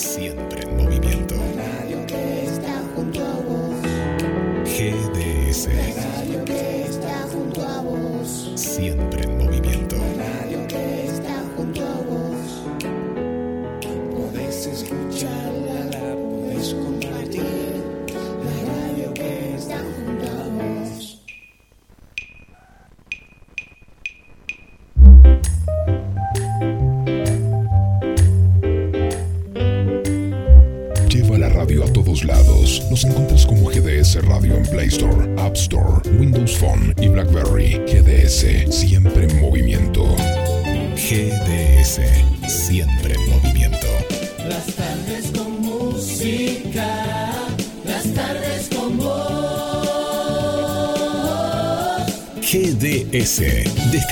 siempre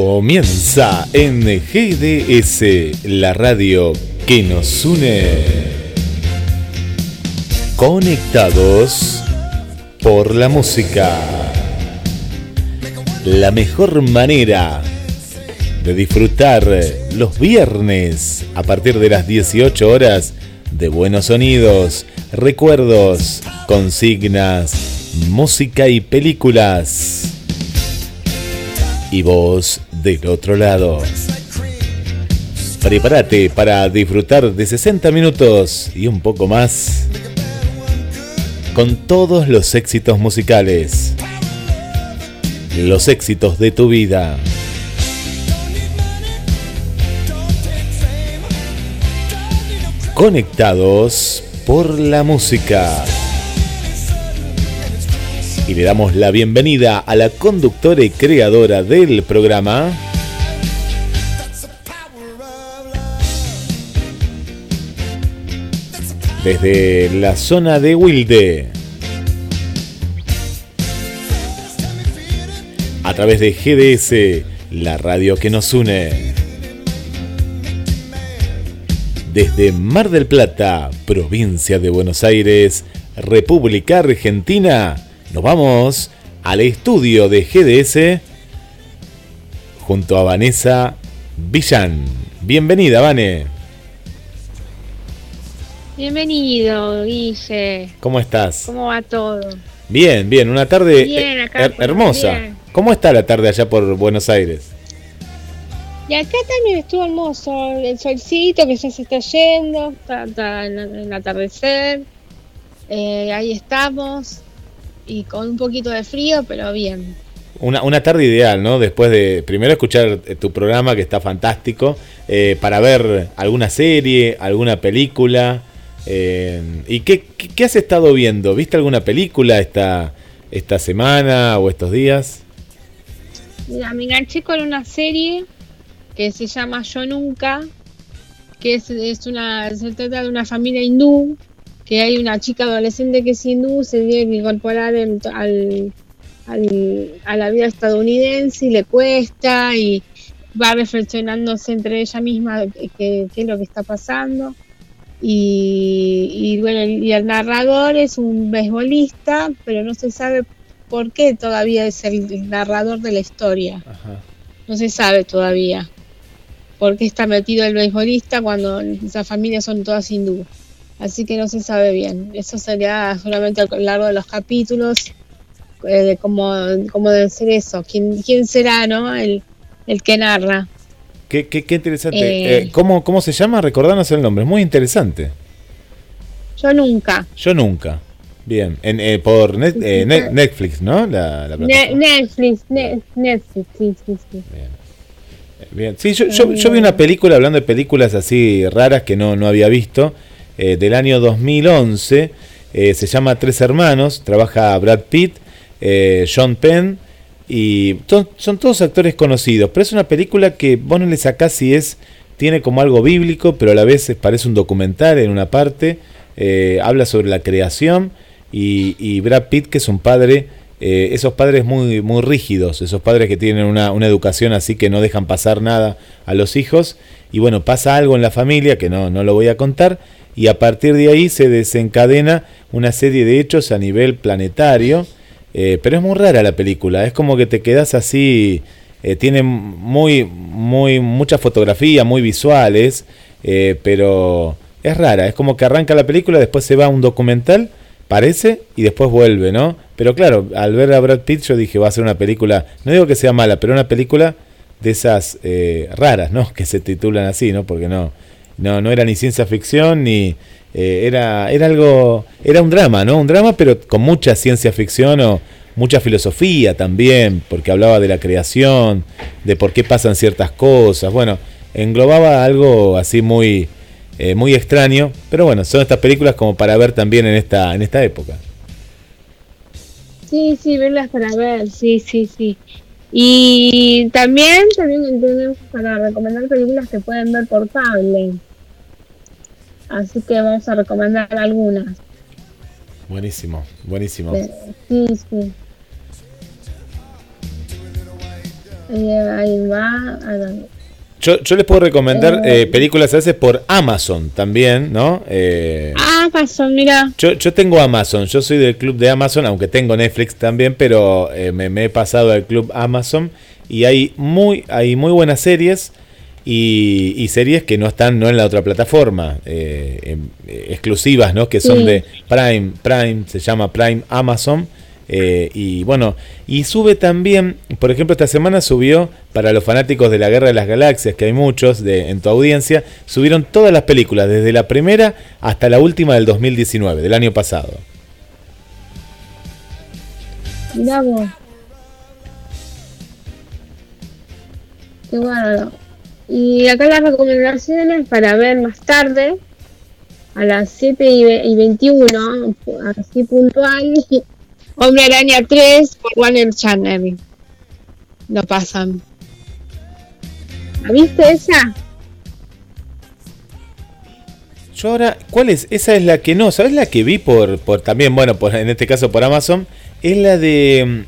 Comienza en GDS, la radio que nos une. Conectados por la música. La mejor manera de disfrutar los viernes a partir de las 18 horas de buenos sonidos, recuerdos, consignas, música y películas y vos del otro lado. Prepárate para disfrutar de 60 minutos y un poco más con todos los éxitos musicales, los éxitos de tu vida. Conectados por la música. Y le damos la bienvenida a la conductora y creadora del programa. Desde la zona de Wilde. A través de GDS, la radio que nos une. Desde Mar del Plata, provincia de Buenos Aires, República Argentina nos vamos al estudio de GDS junto a Vanessa Villán. Bienvenida, Vane. Bienvenido, Guille. ¿Cómo estás? ¿Cómo va todo? Bien, bien, una tarde Bien, acá her- por- hermosa. bien. ¿Cómo está la tarde allá por Buenos Aires? Y acá también estuvo hermoso, el solcito que ya se está yendo, está, en el atardecer. Eh, ahí estamos, y con un poquito de frío, pero bien. Una, una tarde ideal, ¿no? Después de primero escuchar eh, tu programa que está fantástico, eh, para ver alguna serie, alguna película. eh, ¿Y qué, qué, qué has estado viendo? ¿Viste alguna película esta, esta semana o estos días? Mira, me enganché con una serie que se llama Yo Nunca, que es, es una, se trata de una familia hindú, que hay una chica adolescente que es hindú, se tiene que incorporar en- al, al- a la vida estadounidense y le cuesta y va reflexionándose entre ella misma qué es lo que está pasando. Y, y bueno, y el narrador es un beisbolista, pero no se sabe por qué todavía es el narrador de la historia. Ajá. No se sabe todavía por qué está metido el beisbolista cuando esas familias son todas hindú. Así que no se sabe bien. Eso sería solamente a lo largo de los capítulos eh, de cómo, cómo debe ser eso. ¿Quién, quién será, no? El, el que narra. Qué, qué, qué interesante. Eh. Eh, ¿cómo, ¿Cómo se llama? Recordanos el nombre. Es muy interesante. Yo nunca. Yo nunca. Bien. En, eh, por net- eh, ne- Netflix, ¿no? La, la Ne- plataforma. Netflix, ne- Netflix, sí, sí, sí. Bien. Sí, yo, yo, yo vi una película, hablando de películas así raras que no, no había visto, eh, del año 2011. eh, se llama Tres Hermanos. Trabaja Brad Pitt, eh, John Penn. Y son todos actores conocidos. Pero es una película que vos no le sacás si es. Tiene como algo bíblico, pero a la vez parece un documental en una parte. eh, habla sobre la creación y, Brad Pitt, que es un padre, esos padres muy, muy rígidos, esos padres que tienen una, una educación así que no dejan pasar nada a los hijos. Y bueno, pasa algo en la familia que no, no lo voy a contar y a partir de ahí se desencadena una serie de hechos a nivel planetario. Eh, pero es muy rara la película, es como que te quedas así, eh, tiene muy, muy, mucha fotografía, muy visuales, eh, pero es rara, es como que arranca la película, después se va a un documental, parece, y después vuelve, ¿no? Pero claro, al ver a Brad Pitt yo dije, va a ser una película, no digo que sea mala, pero una película de esas raras, ¿no? Que se titulan así, ¿no? Porque no, no, no era ni ciencia ficción ni eh, era, era algo, era un drama, ¿no? Un drama, pero con mucha ciencia ficción o mucha filosofía también, porque hablaba de la creación, de por qué pasan ciertas cosas. Bueno, englobaba algo así muy, eh, muy extraño, pero bueno, son estas películas como para ver también en esta, en esta época. Sí, sí, verlas para ver, sí, sí, sí. Y también, también para recomendar películas que pueden ver por cable. Así que vamos a recomendar algunas. Buenísimo, buenísimo. Sí, sí. Ahí va. Yo, yo les puedo recomendar eh, eh, películas a veces por Amazon también, ¿no? Eh, Amazon, mira. Yo, yo tengo Amazon, yo soy del club de Amazon, aunque tengo Netflix también, pero me, me, he pasado al club Amazon y hay muy, hay muy buenas series y, series que no están no en la otra plataforma, eh, eh, exclusivas, ¿no? Que son de Prime, Prime, se llama Prime Amazon. Eh, y bueno, y sube también, por ejemplo, esta semana subió para los fanáticos de la Guerra de las Galaxias, que hay muchos de, en tu audiencia, subieron todas las películas, desde la primera hasta la última del 2019, del año pasado. Qué bueno. Y acá las recomendaciones para ver más tarde, a las 7 y 21, así puntual, Hombre Araña 3 por Warner Channel. Lo pasan. ¿La viste esa? Yo ahora, ¿cuál es? Esa es la que no, ¿sabes la que vi por, por también, bueno, por, en este caso por Amazon? Es la de... Mm,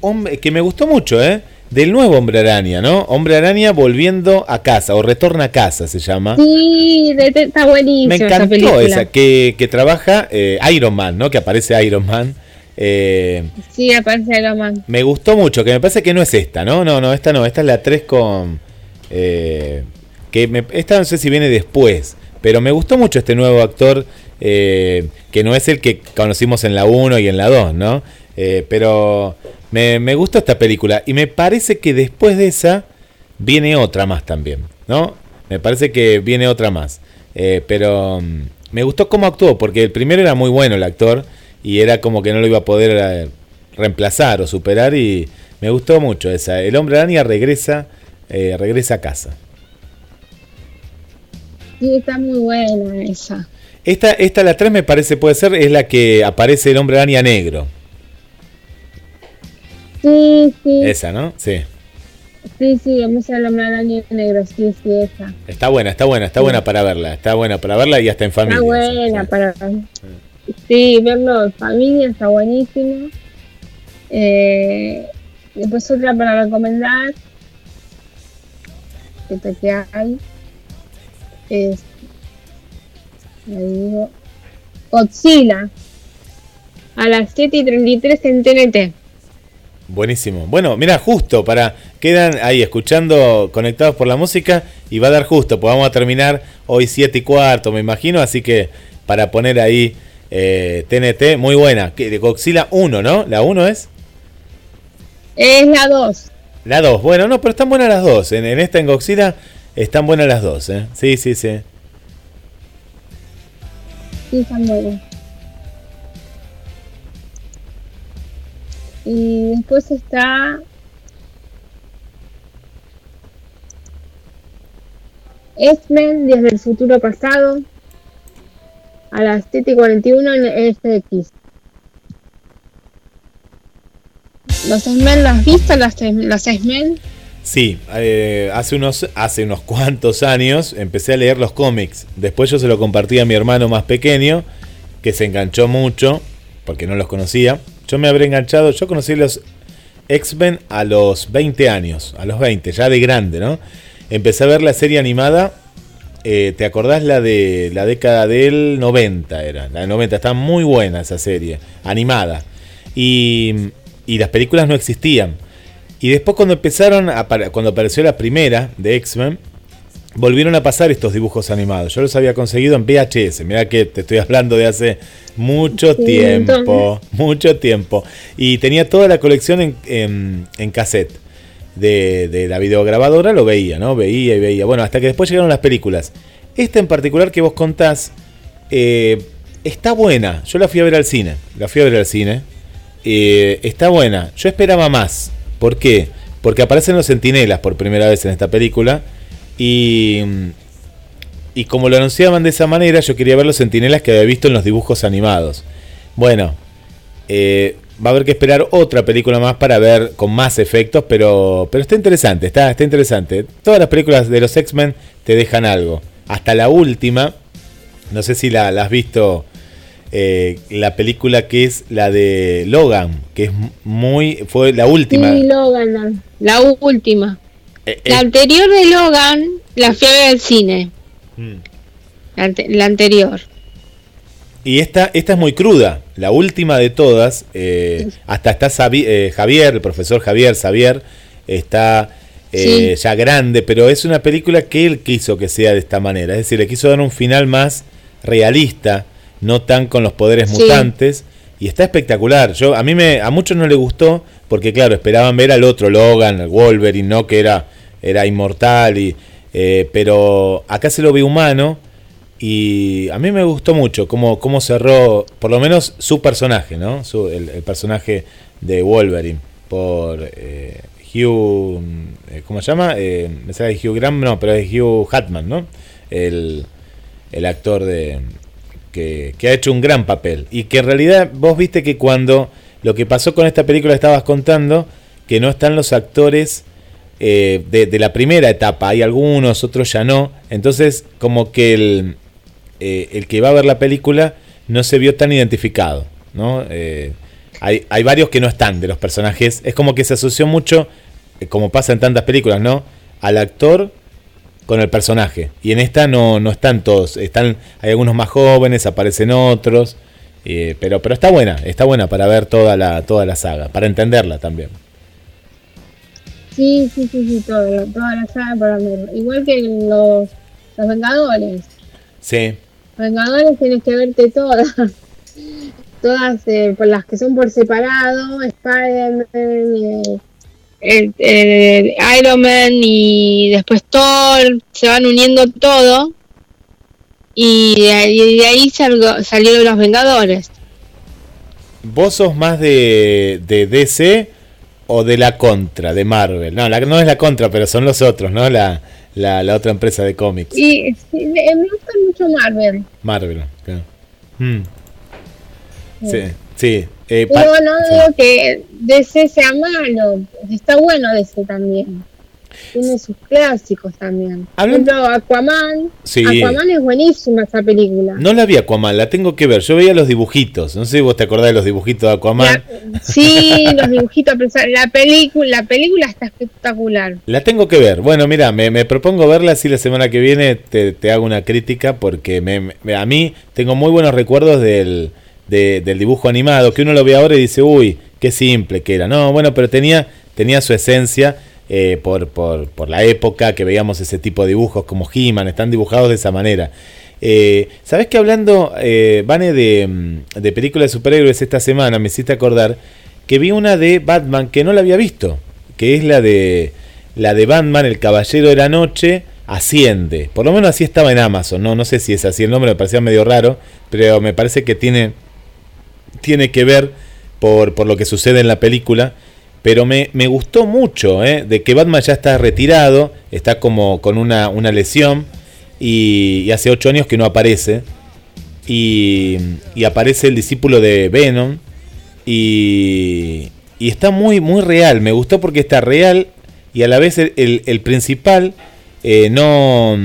hombre, que me gustó mucho, ¿eh? Del nuevo Hombre Araña, ¿no? Hombre Araña volviendo a casa, o retorna a casa se llama. Sí, está buenísimo. Me encantó esa, que, que, trabaja eh, Iron Man, ¿no? Que aparece Iron Man. Eh, sí, aparece Iron Man. Me gustó mucho, que me parece que no es esta, ¿no? No, no, esta no, esta es la 3 con... Eh, que me, esta no sé si viene después, pero me gustó mucho este nuevo actor, que no es el que conocimos en la 1 y en la 2, ¿no? pero me, me gustó esta película y me parece que después de esa viene otra más también, ¿no? Me parece que viene otra más. Eh, pero mm, me gustó cómo actuó, porque el primero era muy bueno el actor y era como que no lo iba a poder eh, reemplazar o superar y me gustó mucho esa. El hombre araña regresa, eh, regresa a casa. Sí, está muy buena esa. Esta, esta, la 3 me parece puede ser, es la que aparece el hombre araña negro. Sí, sí. Esa, ¿no? Sí. Sí, sí, vamos a la araña negro, sí, sí, esa. Está buena, está buena, está buena para verla, está buena para verla y hasta en familia. Está buena para Sí, verlo en familia está buenísimo. Eh, después otra para recomendar que hay es digo Godzilla a las 7 y 33 en TNT. Buenísimo. Bueno, mira, justo para. Quedan ahí escuchando, conectados por la música y va a dar justo, pues vamos a terminar hoy 7 y cuarto, me imagino. Así que para poner ahí TNT, eh, muy buena. De Godzilla 1, ¿no? ¿La 1 es? Es la 2. La 2, bueno, no, pero están buenas las dos. En, en esta en Godzilla están buenas las dos, ¿eh? Sí, sí, sí. Sí, están buenas. Y después está X-Men desde el futuro pasado a las 7.41 en FX. ¿Los X-Men los has visto, los X-Men? Sí, eh, hace, unos, hace unos cuantos años empecé a leer los cómics. Después yo se lo compartí a mi hermano más pequeño que se enganchó mucho, porque no los conocía. Yo me habré enganchado, yo conocí los X-Men a los 20 años, a los 20, ya de grande, ¿no? Empecé a ver la serie animada, eh, ¿te acordás la de la década del 90 era? La de 90, está muy buena esa serie, animada. Y, y las películas no existían. Y después cuando empezaron, cuando apareció la primera de X-Men, volvieron a pasar estos dibujos animados. Yo los había conseguido en VHS. Mira que te estoy hablando de hace mucho tiempo. Mucho tiempo. Y tenía toda la colección en, en, cassette. De, de, la videograbadora lo veía, ¿no? Veía y veía. Bueno, hasta que después llegaron las películas. Esta en particular que vos contás eh, está buena. Yo la fui a ver al cine. La fui a ver al cine. Eh, está buena. Yo esperaba más. ¿Por qué? Porque aparecen los sentinelas por primera vez en esta película. Y, y como lo anunciaban de esa manera, yo quería ver los sentinelas que había visto en los dibujos animados. Bueno, eh, va a haber que esperar otra película más para ver con más efectos, pero, pero está interesante, está, está interesante. Todas las películas de los X-Men te dejan algo. Hasta la última, no sé si la has visto eh, la película que es la de Logan, que es muy. fue la última. Logan, la, última. Eh, la eh. anterior de Logan la fui a ver al cine. Mm. La, anterior. Y esta, esta es muy cruda, la última de todas. hasta está Javier, el profesor Javier, Xavier, está ya grande, pero es una película que él quiso que sea de esta manera. Es decir, le quiso dar un final más realista no tan con los poderes mutantes. Y está espectacular. Yo, a mí me, a muchos no le gustó, porque claro, esperaban ver al otro Logan, el Wolverine, ¿no? Que era, era inmortal. Y, eh, pero acá se lo ve humano. Y a mí me gustó mucho cómo, cómo cerró, por lo menos su personaje, ¿no? el, personaje de Wolverine. Por eh, Hugh. Eh, ¿Cómo se llama? me sale Hugh Graham, no, pero es Hugh Hatman, ¿no? El, el actor de, que, ha hecho un gran papel. Y que en realidad vos viste que cuando lo que pasó con esta película estabas contando, que no están los actores eh, de, la primera etapa, hay algunos, otros ya no. Entonces, como que el, eh, el que va a ver la película no se vio tan identificado. ¿no? Eh, hay, hay, varios que no están de los personajes. Es como que se asoció mucho, como pasa en tantas películas, ¿no? Al actor con el personaje. Y en esta no, no están todos. Están, hay algunos más jóvenes, aparecen otros. Eh, pero, pero está buena, está buena para ver toda la, toda la saga, para entenderla también. Sí, sí, sí, sí, toda, toda la saga para ver. Igual que los, los Vengadores. Sí. Los Vengadores tienes que verte todas. todas eh, por las que son por separado, Spider-Man, eh, el, Iron Man y después Thor, se van uniendo todo y de ahí, salieron los Vengadores. ¿Vos sos más de, de DC o de la contra, de Marvel? No, la, no es la contra, pero son los otros, ¿no? La, la, otra empresa de cómics. Y, me gusta mucho Marvel. Marvel, claro. Mm. Sí, sí. Eh, Pero no digo que DC sea malo, está bueno DC también. Tiene sus clásicos también. Hablando Aquaman. Aquaman es buenísima esa película. No la vi Aquaman, la tengo que ver. Yo veía los dibujitos. No sé si vos te acordás de los dibujitos de Aquaman. sí, los dibujitos. La película, la película está espectacular. La tengo que ver. Bueno, mira, me, propongo verla así la semana que viene te, hago una crítica porque me, a mí tengo muy buenos recuerdos del del dibujo animado, que uno lo ve ahora y dice, uy, qué simple que era. No, bueno, pero tenía, tenía su esencia eh, por, por, la época que veíamos ese tipo de dibujos como He-Man, están dibujados de esa manera. Eh, ¿Sabes que hablando, eh, Vane, de, de películas de superhéroes esta semana, me hiciste acordar que vi una de Batman que no la había visto, que es la de, la de Batman, el Caballero de la Noche, asciende. Por lo menos así estaba en Amazon, ¿no? No sé si es así el nombre, me parecía medio raro, pero me parece que tiene tiene que ver por, por lo que sucede en la película. Pero me, me gustó mucho, ¿eh? de que Batman ya está retirado, está como con una, una lesión y, hace ocho años que no aparece. Y, y aparece el discípulo de Venom y, y, está muy, muy real. Me gustó porque está real y a la vez el, el, principal eh, no,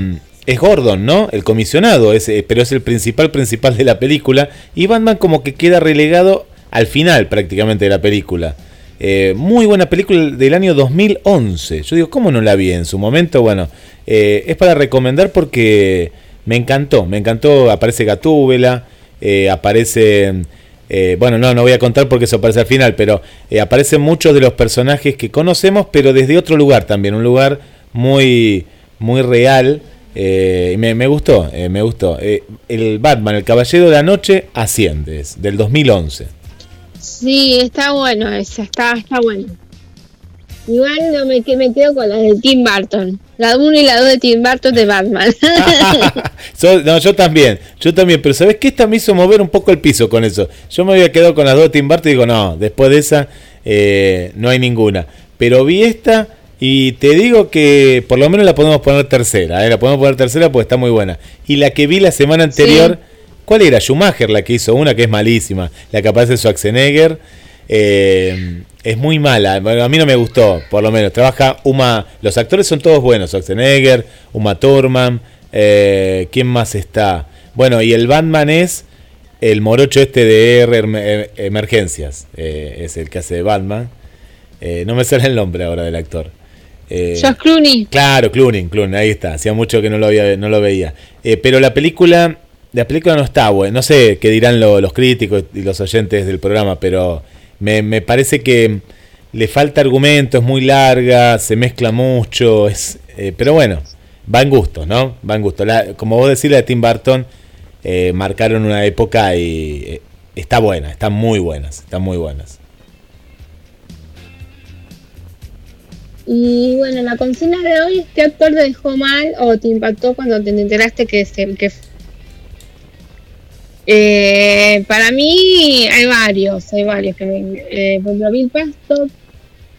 es Gordon, ¿no? El comisionado, eh, pero es el principal principal de la película. Y Batman como que queda relegado al final prácticamente de la película. Eh, muy buena película del año 2011. Yo digo, ¿cómo no la vi en su momento? Bueno, eh, es para recomendar porque me encantó, me encantó. Aparece Gatúbela, aparece... bueno, no, no voy a contar porque eso aparece al final, pero aparecen muchos de los personajes que conocemos, pero desde otro lugar también, un lugar muy, muy real. Me, me, gustó, me gustó. el Batman, el Caballero de la Noche, Asciendes, del 2011. Sí, está bueno esa, está, está bueno. Igual no me, me quedo con las de Tim Burton. La 1 y la 2 de Tim Burton de Batman. no, yo también, yo también, pero ¿sabes qué? Esta me hizo mover un poco el piso con eso. Yo me había quedado con las dos de Tim Burton y digo, no, después de esa eh, no hay ninguna. Pero vi esta y te digo que por lo menos la podemos poner tercera, ¿eh? la podemos poner tercera porque está muy buena. Y la que vi la semana anterior... ¿Cuál era? Schumacher la que hizo una que es malísima, la que aparece Schwarzenegger. Eh, es muy mala, a mí no me gustó, por lo menos. Trabaja Uma, los actores son todos buenos, Schwarzenegger, Uma Thurman, eh, ¿quién más está? Bueno, y el Batman es el morocho este de R Emergencias, eh, es el que hace de Batman. no me sale el nombre ahora del actor. Josh Clooney. Claro, Clooney, Clooney, ahí está. Hacía mucho que no lo, había, no lo veía. pero la película la película no está buena. No sé qué dirán los críticos y los oyentes del programa, pero me, parece que le falta argumento, es muy larga, se mezcla mucho, es, eh, pero bueno, va en gusto, ¿no? Va en gusto. como vos decís, la de Tim Burton eh, marcaron una época y eh, está buena, están muy buenas, están muy buenas. Y bueno, la consigna de hoy, ¿qué actor te dejó mal o te impactó cuando te enteraste que, se, que eh, para mí hay varios, hay varios que me, eh, por ejemplo, Bill Pastor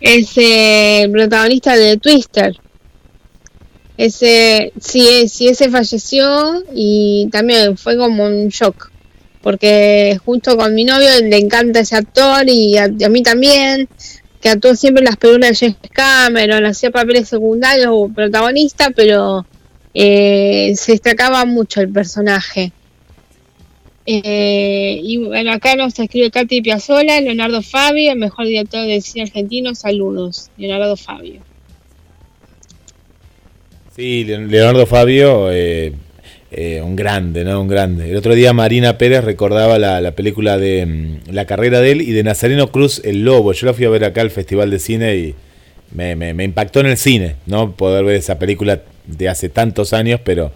es eh, el protagonista de Twister. Ese, sí, sí, ese falleció y también fue como un shock, porque justo con mi novio le encanta ese actor y a, mí también, que actuó siempre en las películas de James Cameron, hacía papeles secundarios o protagonista, pero se destacaba mucho el personaje. Eh, y bueno, acá nos escribe Katy Piazzola, Leonardo Fabio, el mejor director de cine argentino. Saludos, Leonardo Fabio. Sí, Leonardo Fabio, eh, eh, un grande, ¿no? Un grande. El otro día Marina Pérez recordaba la, película de mm, la carrera de él y de Nazareno Cruz, El Lobo. Yo la fui a ver acá al Festival de Cine y me, me impactó en el cine, ¿no? Poder ver esa película de hace tantos años, pero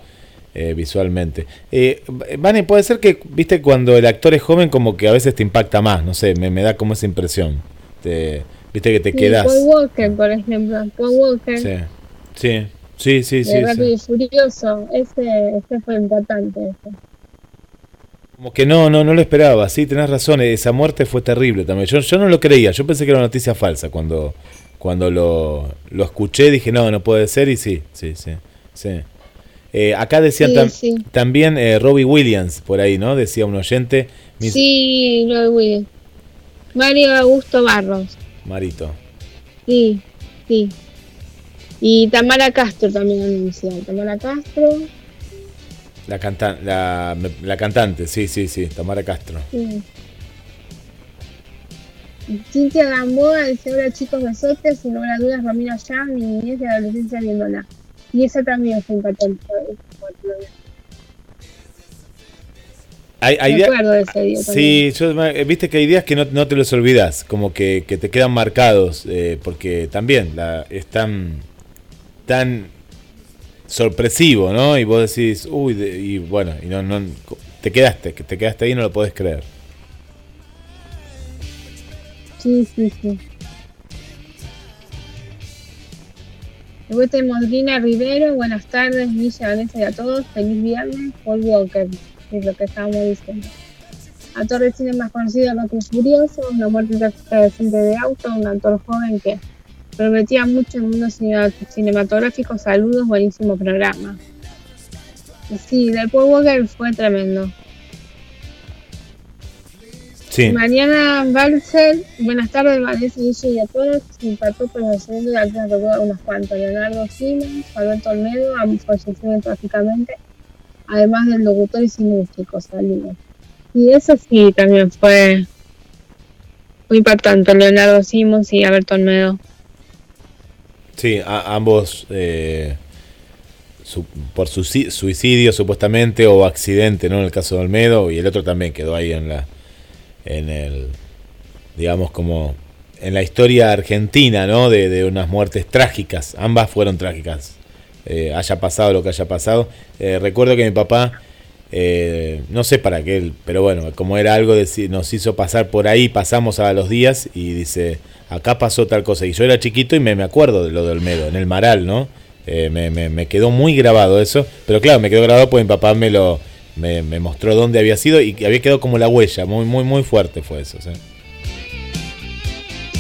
eh, visualmente. Eh, Vane, puede ser que, viste, cuando el actor es joven, como que a veces te impacta más, no sé, me, me da como esa impresión. Te, viste que te quedas. Paul Walker, por ejemplo. Paul Walker. Sí, sí, sí, sí. sí, Rápido y Furioso, ese, ese fue importante. Ese. Como que no, no, no lo esperaba, sí, tenés razón, esa muerte fue terrible también. Yo, yo no lo creía, yo pensé que era una noticia falsa cuando, cuando lo, lo escuché, dije, no, no puede ser, y sí, sí, sí, sí. Eh, acá decían también eh, Robbie Williams, por ahí, ¿no? Decía un oyente. Sí, Robbie Williams. Mario Augusto Barros. Marito. Sí, sí. Y Tamara Castro también anuncia. Tamara Castro. La, canta la, la, cantante, sí, sí, sí, Tamara Castro. Sí. Cintia Gamboa dice: Hola chicos, besotes. Sin lugar a dudas, Ramiro ya, mi niñez y adolescencia viéndola. Y esa también fue un hay, hay días, sí, eh, viste que hay días que no, te los olvidas, como que, te quedan marcados, eh, porque también la, es tan, sorpresivo, ¿no? Y vos decís, uy, y bueno, y no, no, te quedaste, te quedaste ahí y no lo podés creer. Sí, sí, sí. Después tenemos Lina Rivero, buenas tardes, Villa, Vanessa y a todos, feliz viernes, Paul Walker, es lo que estábamos diciendo. Actor de cine más conocido, Rocky Furioso, una muerte reciente de auto, un actor joven que prometía mucho en el mundo cinematográfico. Saludos, buenísimo programa. Y sí, del Paul Walker fue tremendo. Sí. Mariana Barcel, buenas tardes, Vanessa Guille y a todos. Impactó por segundo de algunas recuerdo unos cuantos. Leonardo Simmons, Alberto Olmedo, ambos fallecieron trágicamente, además del locutor y músico, saludos. Y eso sí, también fue muy impactante, Leonardo Simmons y Alberto Olmedo. Sí, a- ambos eh, su- por suicidio supuestamente o accidente, ¿no? En el caso de Olmedo y el otro también quedó ahí en la en el digamos como en la historia argentina, ¿no? De, unas muertes trágicas. Ambas fueron trágicas. Eh, haya pasado lo que haya pasado. Eh, recuerdo que mi papá eh, no sé para qué, pero bueno, como era algo de nos hizo pasar por ahí, pasamos a los días y dice, acá pasó tal cosa. Y yo era chiquito y me, me acuerdo de lo de Olmedo, en el Maral, ¿no? Eh, me, me- me quedó muy grabado eso, pero claro, me quedó grabado porque mi papá me lo me, me mostró dónde había sido y había quedado como la huella, muy, muy, muy fuerte fue eso. ¿sí?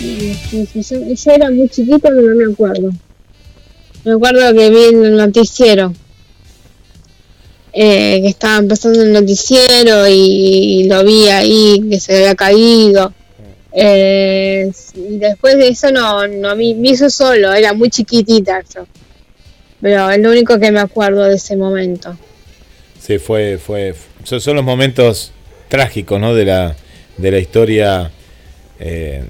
Yo era muy chiquita, pero no me acuerdo. Me acuerdo que vi en el noticiero. eh, que estaba empezando el noticiero y lo vi ahí, que se había caído. Eh, y después de eso no, no vi, vi eso solo, era muy chiquitita yo. Pero es lo único que me acuerdo de ese momento. Sí, fue, fue, son, son los momentos trágicos, ¿no? De la, de la historia eh,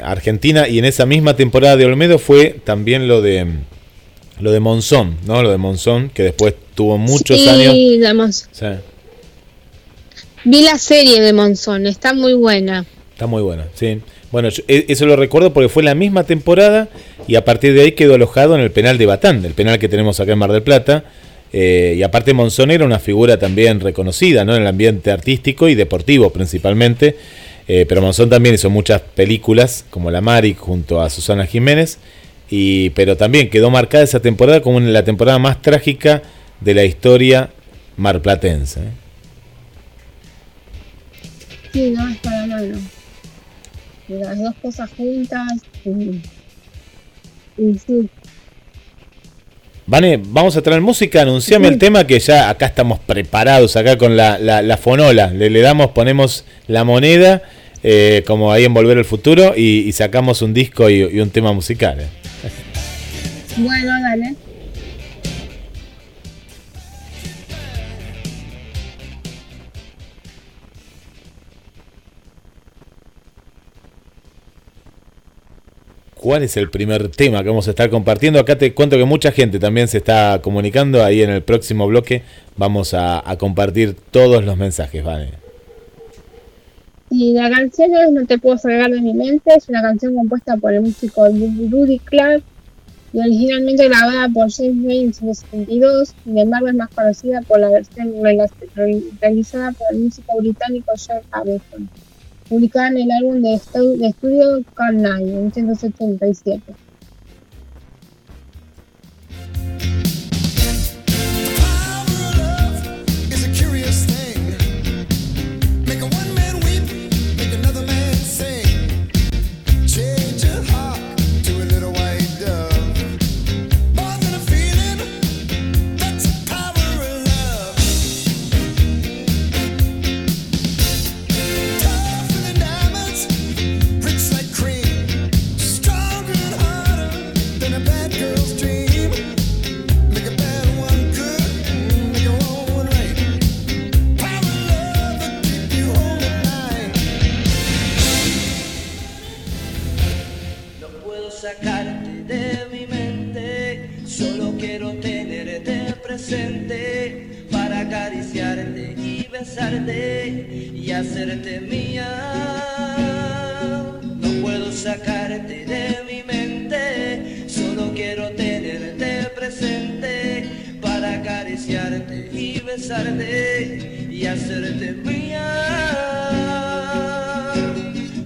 argentina y en esa misma temporada de Olmedo fue también lo de lo de Monzón, ¿no? Lo de Monzón que después tuvo muchos Sí, años. Sí, Vi la serie de Monzón, está muy buena. Está muy buena, sí. Bueno, yo- e- eso lo recuerdo porque fue la misma temporada y a partir de ahí quedó alojado en el penal de Batán, el penal que tenemos acá en Mar del Plata. Eh, y aparte Monzón era una figura también reconocida ¿no? en el ambiente artístico y deportivo principalmente. Eh, pero Monzón también hizo muchas películas como La Mari junto a Susana Jiménez. Y, pero también quedó marcada esa temporada como la temporada más trágica de la historia marplatense. ¿eh? Sí, no es para mano. Las dos cosas juntas. Y, y sí, Vane, vamos a traer música, anunciame el tema que ya acá estamos preparados, acá con la, la, la fonola. Le, le damos, ponemos la moneda, eh, como ahí en Volver al Futuro, y, y sacamos un disco y, y un tema musical. eh. bueno, dale. ¿Cuál es el primer tema que vamos a estar compartiendo? Acá te cuento que mucha gente también se está comunicando. Ahí en el próximo bloque vamos a, compartir todos los mensajes, Vane. Y la canción es No te puedo sacar de mi mente. Es una canción compuesta por el músico Rudy Clark y originalmente grabada por James May en 1972. Sin embargo, es más conocida por la versión realizada por el músico británico George Harrison, publicada en el álbum de, estu- de estudio Carnage en 1977. Y hacerte mía. No puedo sacarte de mi mente, solo quiero tenerte presente para acariciarte y besarte y hacerte mía.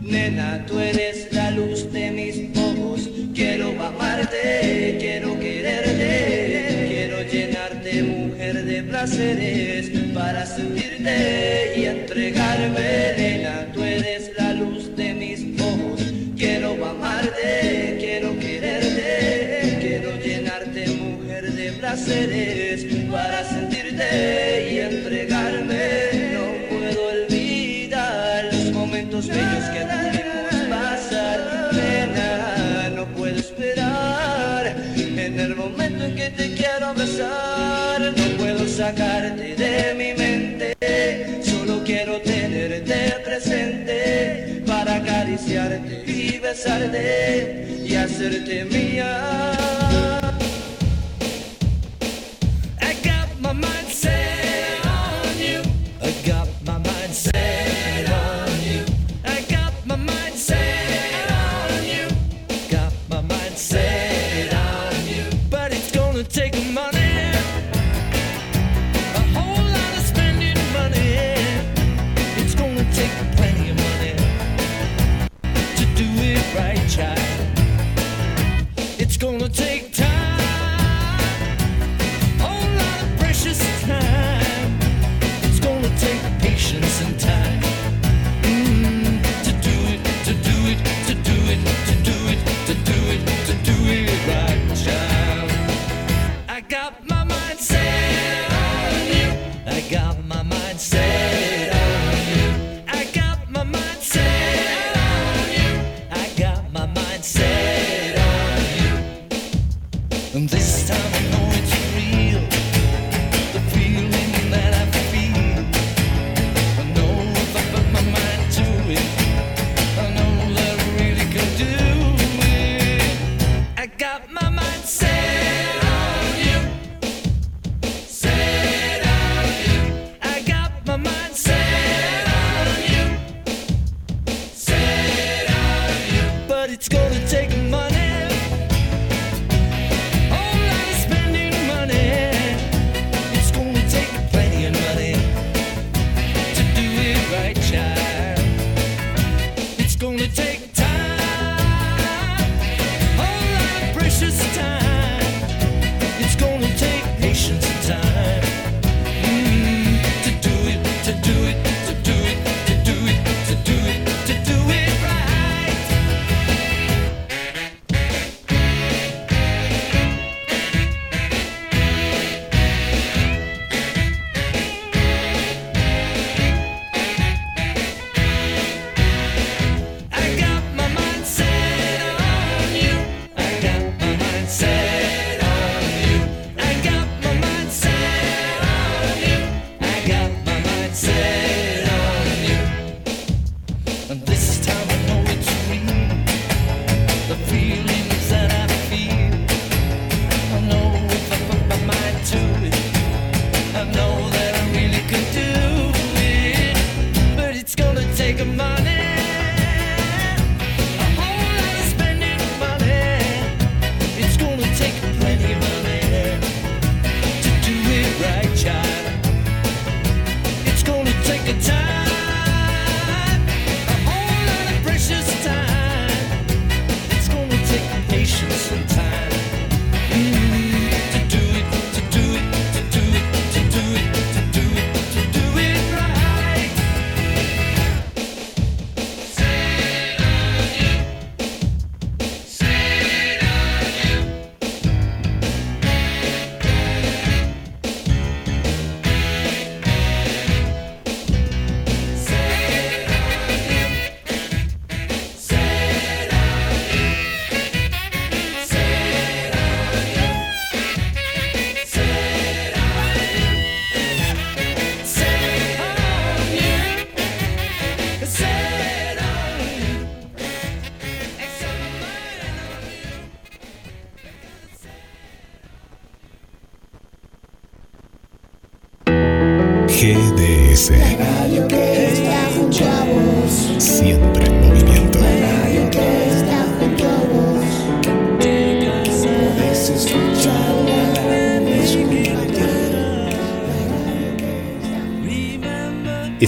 Nena, tú eres la luz de mis ojos. Quiero amarte, quiero quererte, mujer de placeres, para sentirte y entregarme. Nena, tú eres la luz de mis ojos. Quiero amarte, quiero quererte, quiero llenarte, mujer de placeres, para sentirte y entregarme. no puedo sacarte de mi mente, solo quiero tenerte presente para acariciarte y besarte y hacerte mía.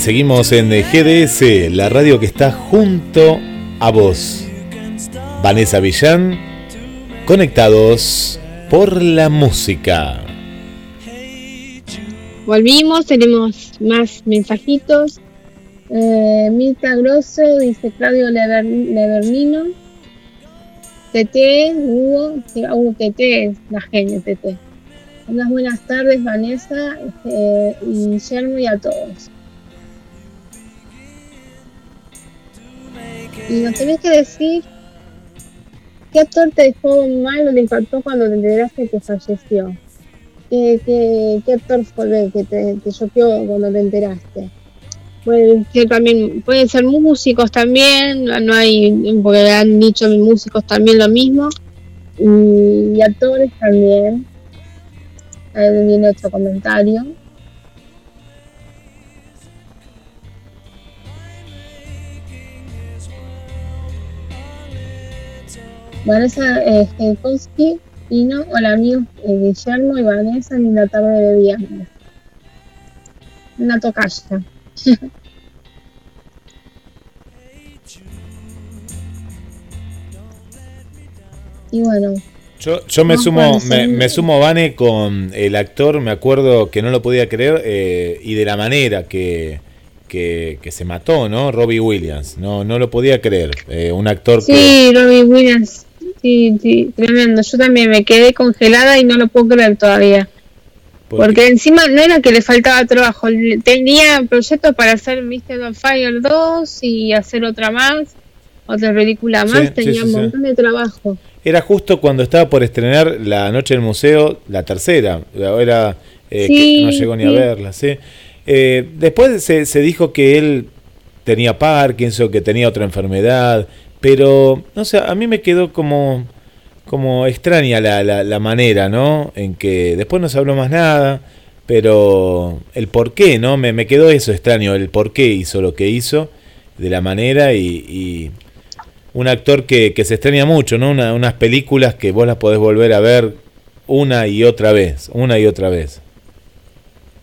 seguimos en eh, GDS, la radio que está junto a vos. Vanessa Villán, conectados por la música. Volvimos, tenemos más mensajitos. Eh, Mirta Grosso, dice Claudio Lever, Levernino. TT, Hugo, uh, ah, TT la genia, TT. Unas buenas tardes, Vanessa, eh, y Guillermo y a todos. y nos tenías que decir qué actor te dejó mal o te impactó cuando te enteraste que falleció. ¿Qué, qué, qué actor fue que te, te choqueó cuando te enteraste? Pueden ser también, pueden ser músicos también, no hay, porque han dicho mis músicos también lo mismo, y, actores también, también otro comentario. Vanessa eh, Jankowski, Pino, hola amigos eh, Guillermo y Vanessa en la tarde de viernes. Una tocaya. y bueno, Yo, yo me sumo, me, me sumo Vane con el actor, me acuerdo que no lo podía creer, eh, y de la manera que, que, que se mató, ¿no? Robbie Williams, no, no lo podía creer. Eh, un actor que sí, Robbie Williams, sí, sí, tremendo. Yo también me quedé congelada y no lo puedo creer todavía. Porque encima no era que le faltaba trabajo, tenía proyectos para hacer Mr. on Fire 2 y hacer otra más, otra película más, sí, tenía sí, un montón de trabajo. Era justo cuando estaba por estrenar La Noche del Museo, la tercera. Era eh, que no llegó ni a verla, ¿sí? Eh, después se, se dijo que él tenía Parkinson, que tenía otra enfermedad, pero no sé, a mí me quedó como, como extraña la, la, manera, ¿no? En que después no se habló más nada, pero el por qué, ¿no? Me, me quedó eso extraño, el por qué hizo lo que hizo, de la manera y, y un actor que, que se extraña mucho, ¿no? Una- unas películas que vos las podés volver a ver una y otra vez, una y otra vez.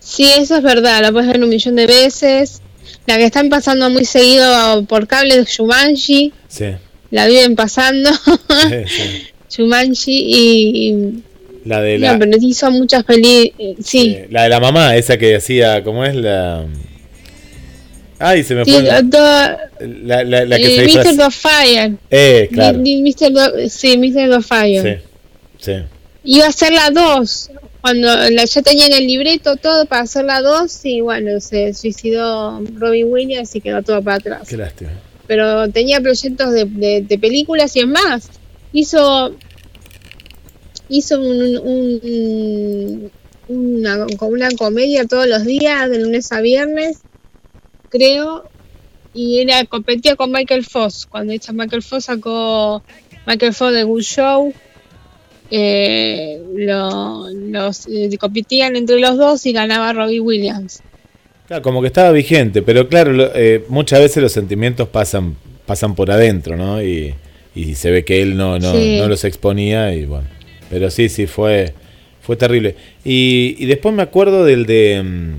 Sí, eso es verdad, la puedes ver un millón de veces. La que están pasando muy seguido por cable de Shumanji, Sí, la viven pasando, sí, sí. Shumanji y... y- La de no, la, pero hizo muchas películas, sí, eh, la de la mamá, esa que hacía, ¿cómo es? La... Ay, se me sí, fue. la, todo- la, la- la que eh, se Mr. Fire. Eh, claro. Mr. Do- sí, Mr. Fire. Sí, sí. Iba a ser la 2. Cuando la, ya tenían el libreto todo para hacer la 2 y bueno, se suicidó Robbie Williams y quedó todo para atrás. Qué lástima. Pero tenía proyectos de, de- de películas y es más. Hizo hizo un, un- una, una comedia todos los días, de lunes a viernes, creo, y era competía con Michael Foss. Cuando esta Michael Foss sacó Michael Foss de Good Show, eh, lo- los eh, competían entre los dos y ganaba Robbie Williams. Claro, como que estaba vigente, pero claro, eh, muchas veces los sentimientos pasan pasan por adentro, ¿no? Y, y se ve que él no, no, Sí. no los exponía y bueno. Pero sí, sí, fue, fue terrible. Y, y después me acuerdo del de mm,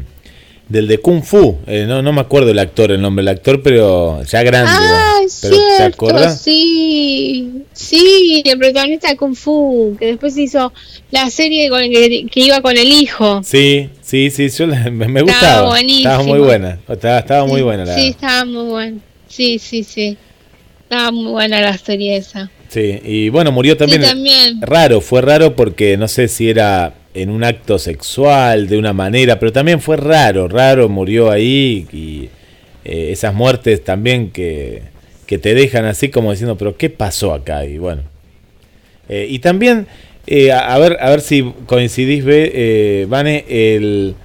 del de Kung Fu, eh, no, no me acuerdo el actor, el nombre del actor, pero ya grande. Ah, es Pero, ¿Te cierto, acordás? sí, sí, el protagonista de Kung Fu, que después hizo la serie con que, que iba con el hijo. Sí, sí, sí, yo la- me, Estaba gustaba. buenísimo. Estaba muy buena. Estaba, estaba muy buena la. Sí, estaba muy buena. Sí, sí, sí. Estaba muy buena la serie esa. Sí, y bueno, murió también. Sí, también. Raro, fue raro porque no sé si era en un acto sexual, de una manera, pero también fue raro, raro, murió ahí y eh, esas muertes también que, que te dejan así como diciendo, pero ¿qué pasó acá? Y bueno. Eh, y también, eh, a, a ver, a ver si coincidís, ve, eh, Vane, el,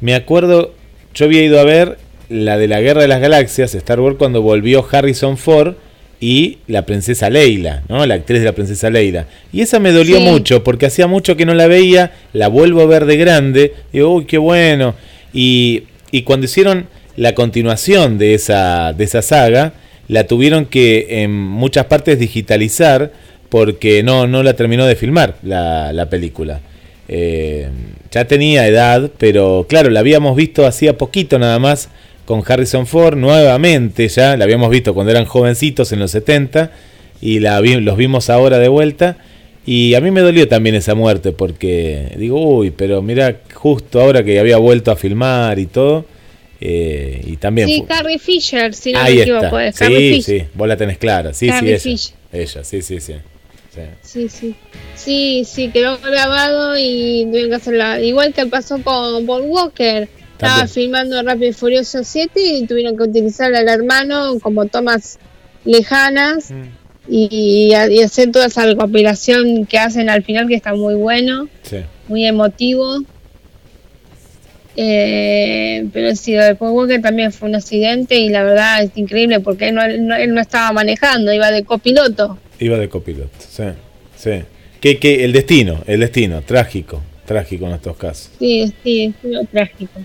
me acuerdo, yo había ido a ver la de la Guerra de las Galaxias, Star Wars, cuando volvió Harrison Ford y la princesa Leila, ¿no? La actriz de la princesa Leila. Y esa me dolió Sí. mucho, porque hacía mucho que no la veía, la vuelvo a ver de grande, digo, uy, qué bueno. Y, y cuando hicieron la continuación de esa, de esa saga, la tuvieron que en muchas partes digitalizar porque no, no la terminó de filmar la, la película. Eh, ya tenía edad, pero claro, la habíamos visto hacía poquito nada más con Harrison Ford, nuevamente ya, la habíamos visto cuando eran jovencitos en los 70 y la los vimos ahora de vuelta. Y a mí me dolió también esa muerte porque digo, uy, pero mira, justo ahora que había vuelto a filmar y todo, eh, y también... Sí, Carrie Fisher, si no Ahí me equivoco. está. es Carrie Sí, Fisher. sí, vos la tenés clara. Sí, Carrie sí, ella. Fisher. Ella, sí, sí, sí. sí. Sí, sí. Sí, sí, quedó grabado y tuvieron que hacerla. Igual que pasó con Paul Walker. Estaba También. filmando Rápido y Furioso 7 y tuvieron que utilizar al hermano como tomas lejanas y, y hacer toda esa recopilación que hacen al final que está muy bueno. Sí. muy emotivo. Eh, pero sí, de Paul Walker también fue un accidente y la verdad es increíble porque él no, él no- él no estaba manejando, iba de copiloto. Iba de copiloto, sí, sí. Que, que el destino, el destino, trágico, trágico en estos casos. Sí, sí, es trágico.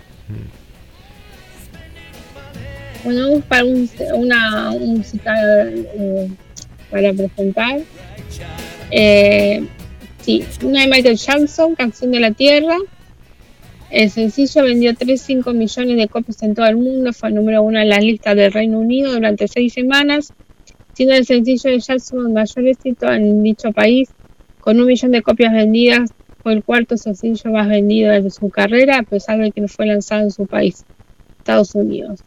Bueno, vamos para un, una un musical eh, para presentar. Eh, sí, una de Michael Jackson, Canción de la Tierra. El sencillo vendió 3,5 millones de copias en todo el mundo, fue el número uno en las listas del Reino Unido durante seis semanas, siendo el sencillo de Jackson el mayor éxito en dicho país, con un millón de copias vendidas fue el cuarto sencillo más vendido de su carrera, a pesar de que no fue lanzado en su país, Estados Unidos.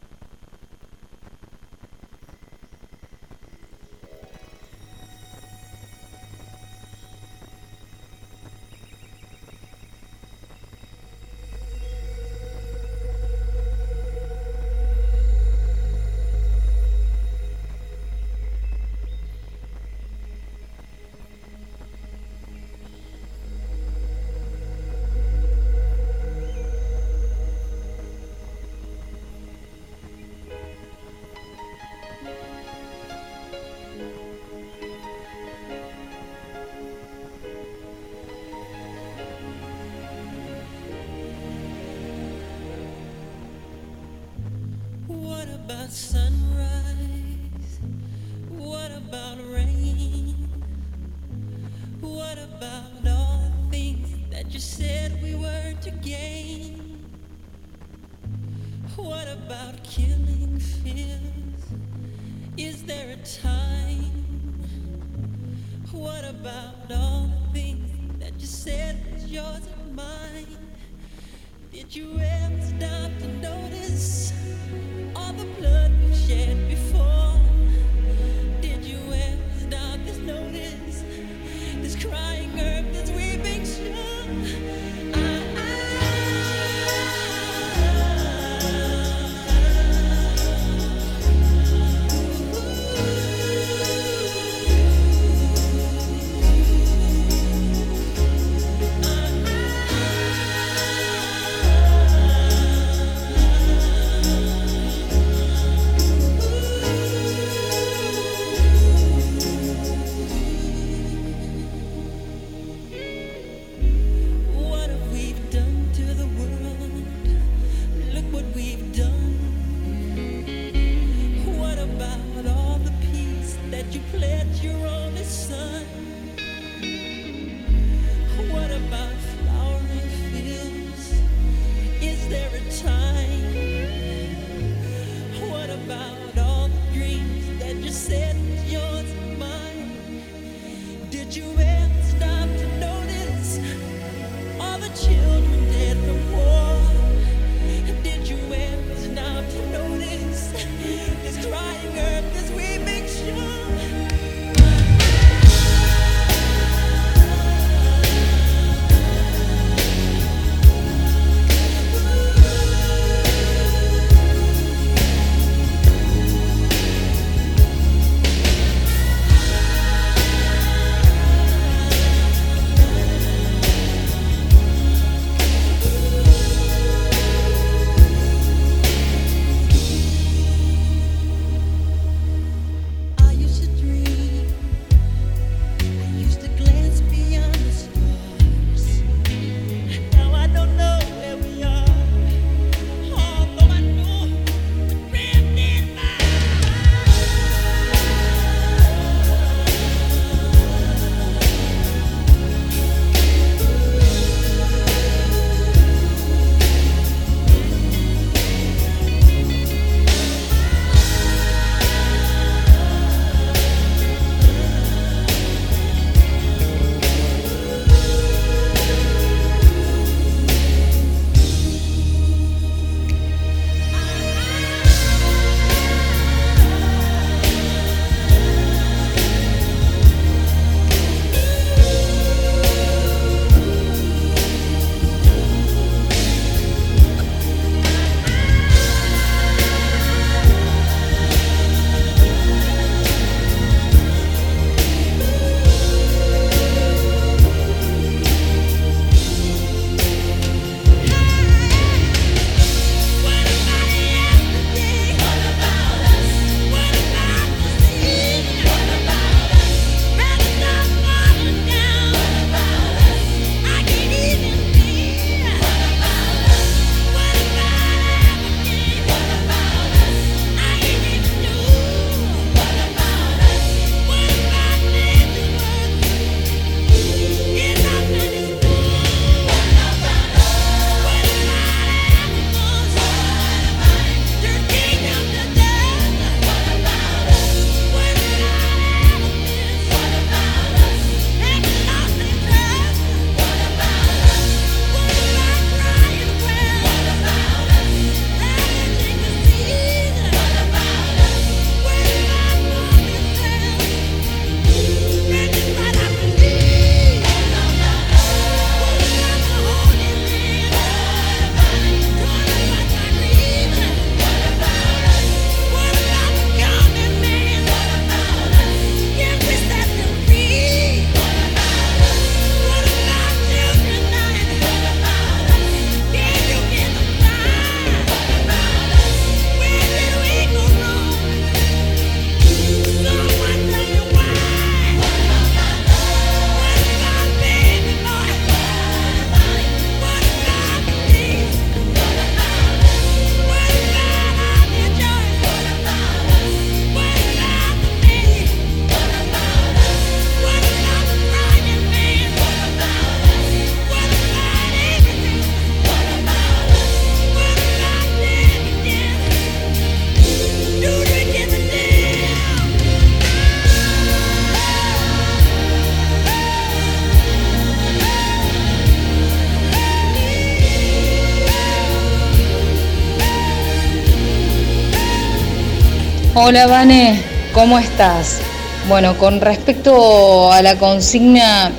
Hola Vane, ¿cómo estás? Bueno, con respecto a la consigna,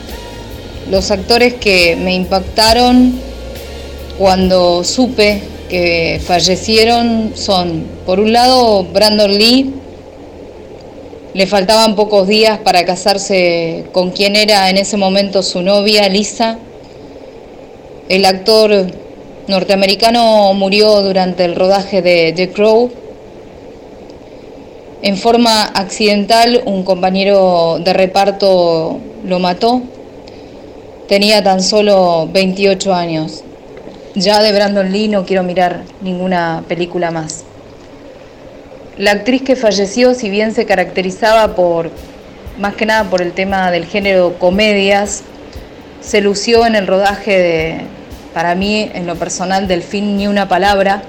los actores que me impactaron cuando supe que fallecieron son, por un lado, Brandon Lee, le faltaban pocos días para casarse con quien era en ese momento su novia, Lisa. El actor norteamericano murió durante el rodaje de The Crow. En forma accidental, un compañero de reparto lo mató. Tenía tan solo 28 años. Ya de Brandon Lee no quiero mirar ninguna película más. La actriz que falleció, si bien se caracterizaba por, más que nada por el tema del género comedias, se lució en el rodaje de, para mí, en lo personal, del film Ni una palabra,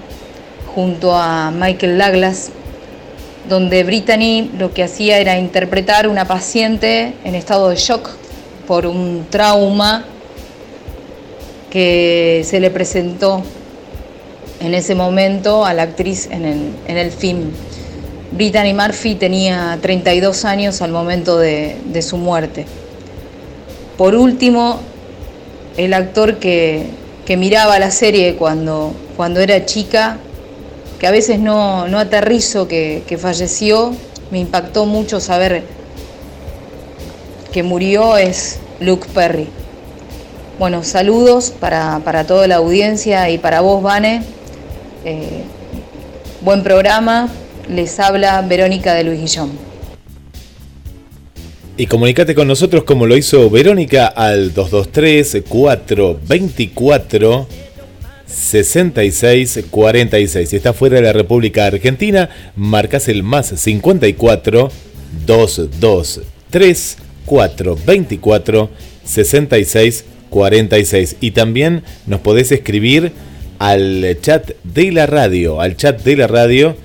junto a Michael Douglas, donde Brittany lo que hacía era interpretar una paciente en estado de shock por un trauma que se le presentó en ese momento a la actriz en el, en el film. Brittany Murphy tenía 32 años al momento de, de su muerte. Por último, el actor que, que miraba la serie cuando, cuando era chica, que a veces no, no aterrizo que, que falleció, me impactó mucho saber que murió, es Luke Perry. Bueno, saludos para, para toda la audiencia y para vos, Vane. Eh, buen programa. Les habla Verónica de Luis Guillón. Y comunicate con nosotros como lo hizo Verónica al 223-424. 6646. Si estás fuera de la República Argentina, marcas el más 54 223 424 66 46. Y también nos podés escribir al chat de la radio, al chat de la radio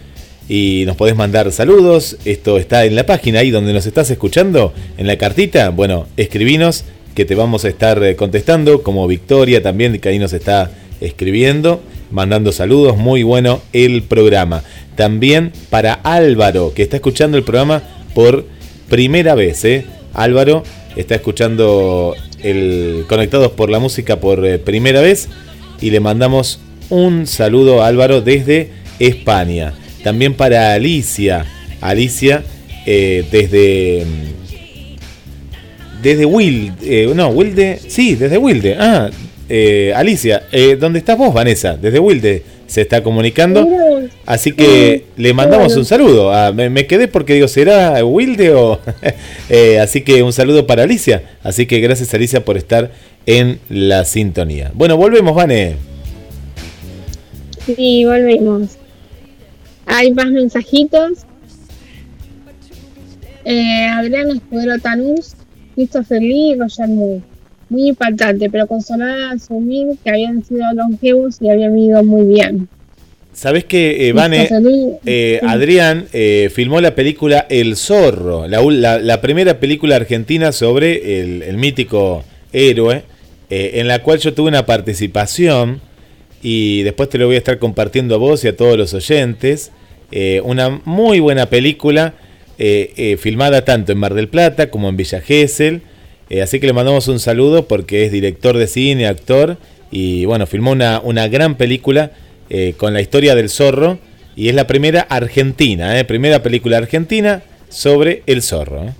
y nos podés mandar saludos. Esto está en la página ahí donde nos estás escuchando, en la cartita. Bueno, escribinos que te vamos a estar eh, contestando, como Victoria también, que ahí nos está escribiendo, mandando saludos. Muy bueno el programa. También para Álvaro, que está escuchando el programa por primera vez. ¿eh? Álvaro está escuchando el Conectados por la Música por eh, primera vez y le mandamos un saludo a Álvaro desde España. También para Alicia, Alicia eh, desde desde Wilde, eh, no, Wilde, sí, desde Wilde. Ah, eh, Alicia, eh, ¿dónde estás vos, Vanessa? Desde Wilde se está comunicando. Así que le mandamos un saludo. Ah, me, me quedé porque digo, ¿será Wilde o...? Eh, así que un saludo para Alicia. Así que gracias Alicia por estar en la sintonía. Bueno, volvemos, Vane. Sí, volvemos. Hay más mensajitos. Eh, Adrián Escudero Tanús, Christopher Lee y Roger Moore. Muy impactante, pero consolada asumir que habían sido longevos y habían vivido muy bien. ¿Sabés que, eh, Vane, eh. Adrián eh, filmó la película El Zorro, la, la- la primera película argentina sobre el, el mítico héroe, eh, en la cual yo tuve una participación y después te lo voy a estar compartiendo a vos y a todos los oyentes. Eh, una muy buena película, eh, filmada tanto en Mar del Plata como en Villa Gesell. Eh, así que le mandamos un saludo porque es director de cine, actor y bueno, filmó una, una gran película eh, con la historia del zorro y es la primera argentina, eh, primera película argentina sobre el zorro.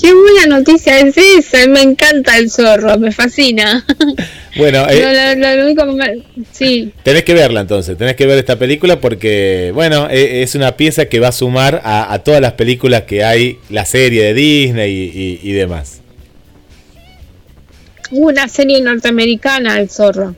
Qué buena noticia es esa, me encanta el zorro, me fascina. Bueno, eh, Lo- lo- lo único me- sí, tenés que verla entonces, tenés que ver esta película porque, bueno, eh, es una pieza que va a sumar a, a todas las películas que hay, la serie de Disney y, y- y demás. hubo una serie norteamericana, El zorro.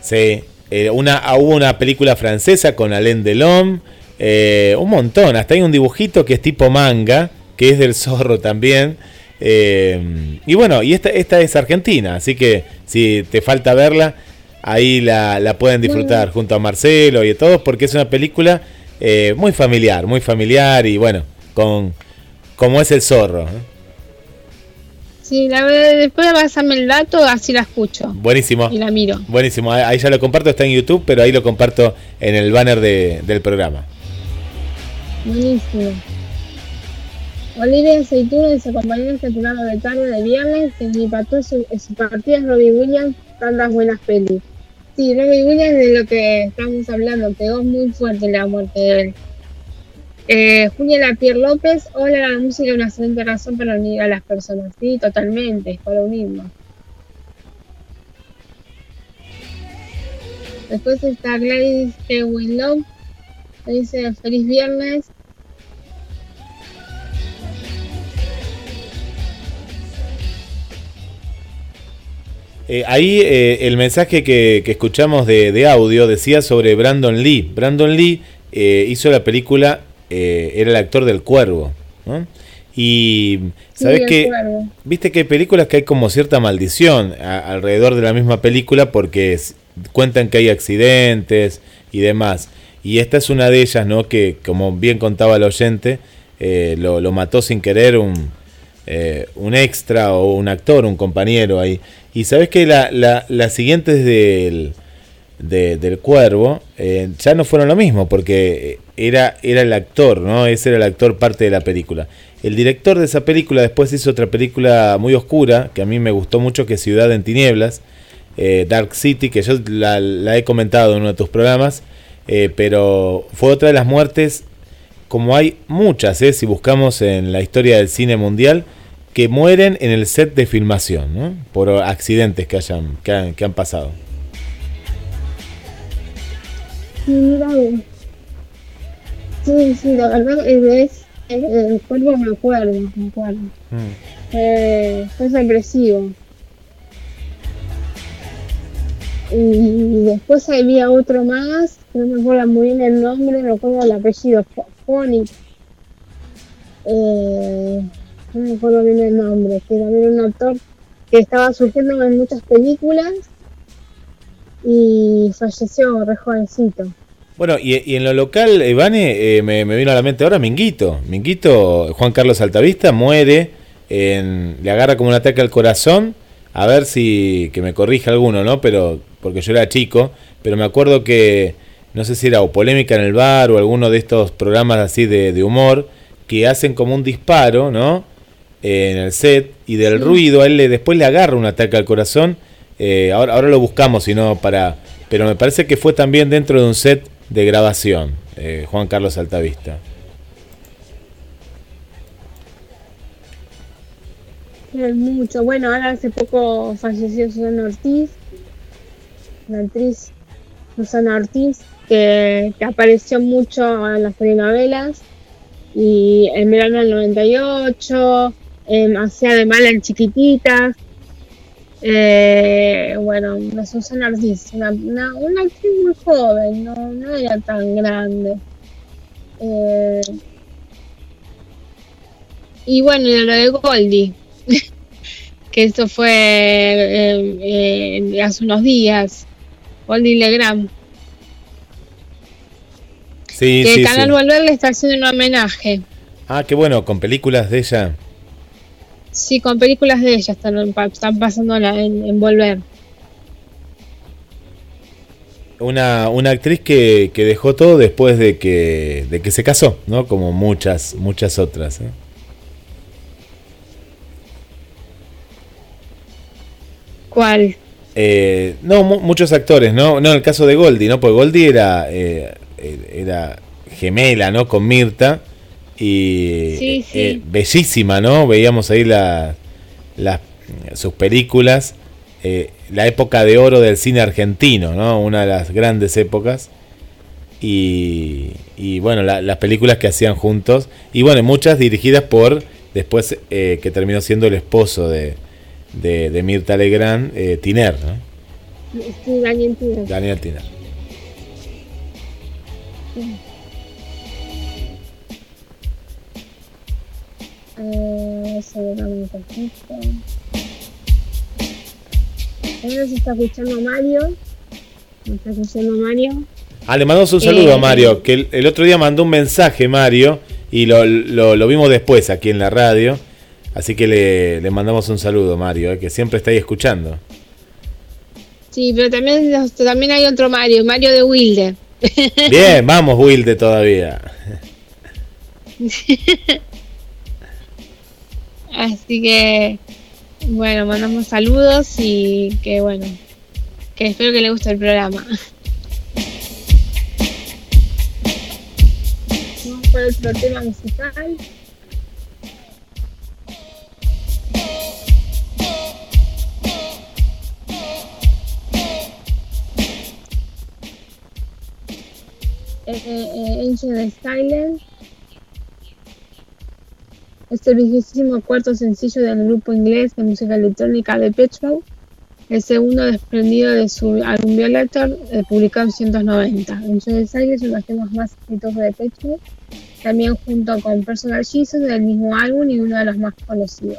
Sí, eh, una, ah, hubo una película francesa con Alain Delon, eh, un montón, hasta hay un dibujito que es tipo manga, que es del zorro también. eh, y bueno, y esta, esta es argentina, así que si te falta verla, ahí la, la pueden disfrutar junto a Marcelo y a todos, porque es una película eh, muy familiar, muy familiar y bueno, con como es el zorro. ¿eh? Sí, la verdad, después pasarme el dato, así la escucho Buenísimo. y la miro. Buenísimo, ahí ya lo comparto, está en YouTube, pero ahí lo comparto en el banner de- del programa. Buenísimo. Olivia Aceituno y sus compañeros que tiraron de tarde de viernes que empató su, su partida es Robbie Williams, tantas buenas pelis. Sí, Robbie Williams de lo que estamos hablando, pegó muy fuerte la muerte de él. Eh, Julia Lapierre López, hola, la música es una excelente razón para unir a las personas. Sí, totalmente, es para unirnos. Después está Gladys Love, dice feliz viernes. Eh, ahí eh, el mensaje que, que escuchamos de, de audio decía sobre Brandon Lee. Brandon Lee eh, hizo la película, eh, era el actor del Cuervo. ¿no? Y sabes Sí, que, viste que hay películas que hay como cierta maldición a- alrededor de la misma película porque s- cuentan que hay accidentes y demás. Y esta es una de ellas, ¿no? Que como bien contaba el oyente, eh, lo, lo mató sin querer un, eh, un extra o un actor, un compañero ahí. Y sabes que la, la, las siguientes del, de- del cuervo eh, ya no fueron lo mismo porque era, era el actor, ¿no? Ese era el actor parte de la película. El director de esa película después hizo otra película muy oscura que a mí me gustó mucho que es Ciudad en Tinieblas, eh, Dark City, que yo la, he comentado en uno de tus programas, eh, pero fue otra de las muertes, como hay muchas, si buscamos en la historia del cine mundial, que mueren en el set de filmación, ¿no? por accidentes que, hayan, que, han, que han pasado. Sí, eh, sí, sí, la verdad es, el, el cuervo me acuerdo, me acuerdo. Fue, fue sorpresivo. Y después había otro más, no me acuerdo muy bien el nombre, me acuerdo el apellido, Phonic. Eh, no me acuerdo bien el nombre, que también era un actor que estaba surgiendo en muchas películas y falleció re jovencito. Bueno, y, en lo local, Ivane, eh, me, me vino a la mente ahora Minguito. Minguito, Juan Carlos Altavista, muere, en- le agarra como un ataque al corazón. A ver si, que me corrija alguno, ¿no? Pero, porque yo era chico, pero me acuerdo que, no sé si era o polémica en el bar o alguno de estos programas así de, de humor, que hacen como un disparo, ¿no? Eh, en el set, y del ruido, a él le, después le agarra un ataque al corazón. Eh, ahora, ahora lo buscamos, si no, para. Pero me parece que fue también dentro de un set de grabación, eh, Juan Carlos Altavista. Mucho. Bueno, ahora hace poco falleció Susana Ortiz, la actriz Susana Ortiz, que, que apareció mucho en las telenovelas y en verano del 98, em, hacía de mala en chiquititas. Eh, bueno, la Susana Ortiz, una, una, una actriz muy joven, no, no era tan grande. Eh, y bueno, y lo de Goldie, que eso fue eh, eh, hace unos días, Goldie Legrand, Sí, que sí, el Canal sí. Volver le está haciendo un homenaje. Ah, qué bueno, con películas de ella. Sí, con películas de ella están, están pasando en, en Volver. Una, una actriz que, que dejó todo después de que, de que se casó, ¿no? Como muchas, muchas otras. ¿eh? ¿Cuál? Eh, no, mu- muchos actores, ¿no? No, en el caso de Goldie, ¿no? Porque Goldie era, eh, era gemela, ¿no? Con Mirta. Y Sí, sí. eh, bellísima, ¿no? Veíamos ahí la, las- sus películas. eh, la época de oro del cine argentino, ¿no? Una de las grandes épocas. Y, y bueno, la- las películas que hacían juntos. Y bueno, muchas dirigidas por, después eh, que terminó siendo el esposo de, de, de Mirta Legrand, eh, Tiner, ¿no? Sí, Daniel Tiner. Daniel Tiner. Eh, se un poquito. Ahora se está escuchando Mario. Está escuchando Mario. Ah, le mandamos un saludo Eh, a Mario, que el, el otro día mandó un mensaje, Mario, y lo, lo- lo vimos después aquí en la radio. Así que le, le mandamos un saludo, Mario, eh, que siempre está ahí escuchando. Sí, pero también, también hay otro Mario, Mario de Wilde. Bien, vamos, Wilde, todavía. Así que, bueno, mandamos saludos y que, bueno, que espero que le guste el programa. Vamos por otro tema musical. Eh, eh, Angel of Silence es el vigésimo cuarto sencillo del grupo inglés de música electrónica de Mode, el segundo desprendido de su álbum Violator, eh, publicado en 1990. Angel of Silence es uno de los temas más exitosos de Mode, también junto con Personal Jesus del mismo álbum y uno de los más conocidos.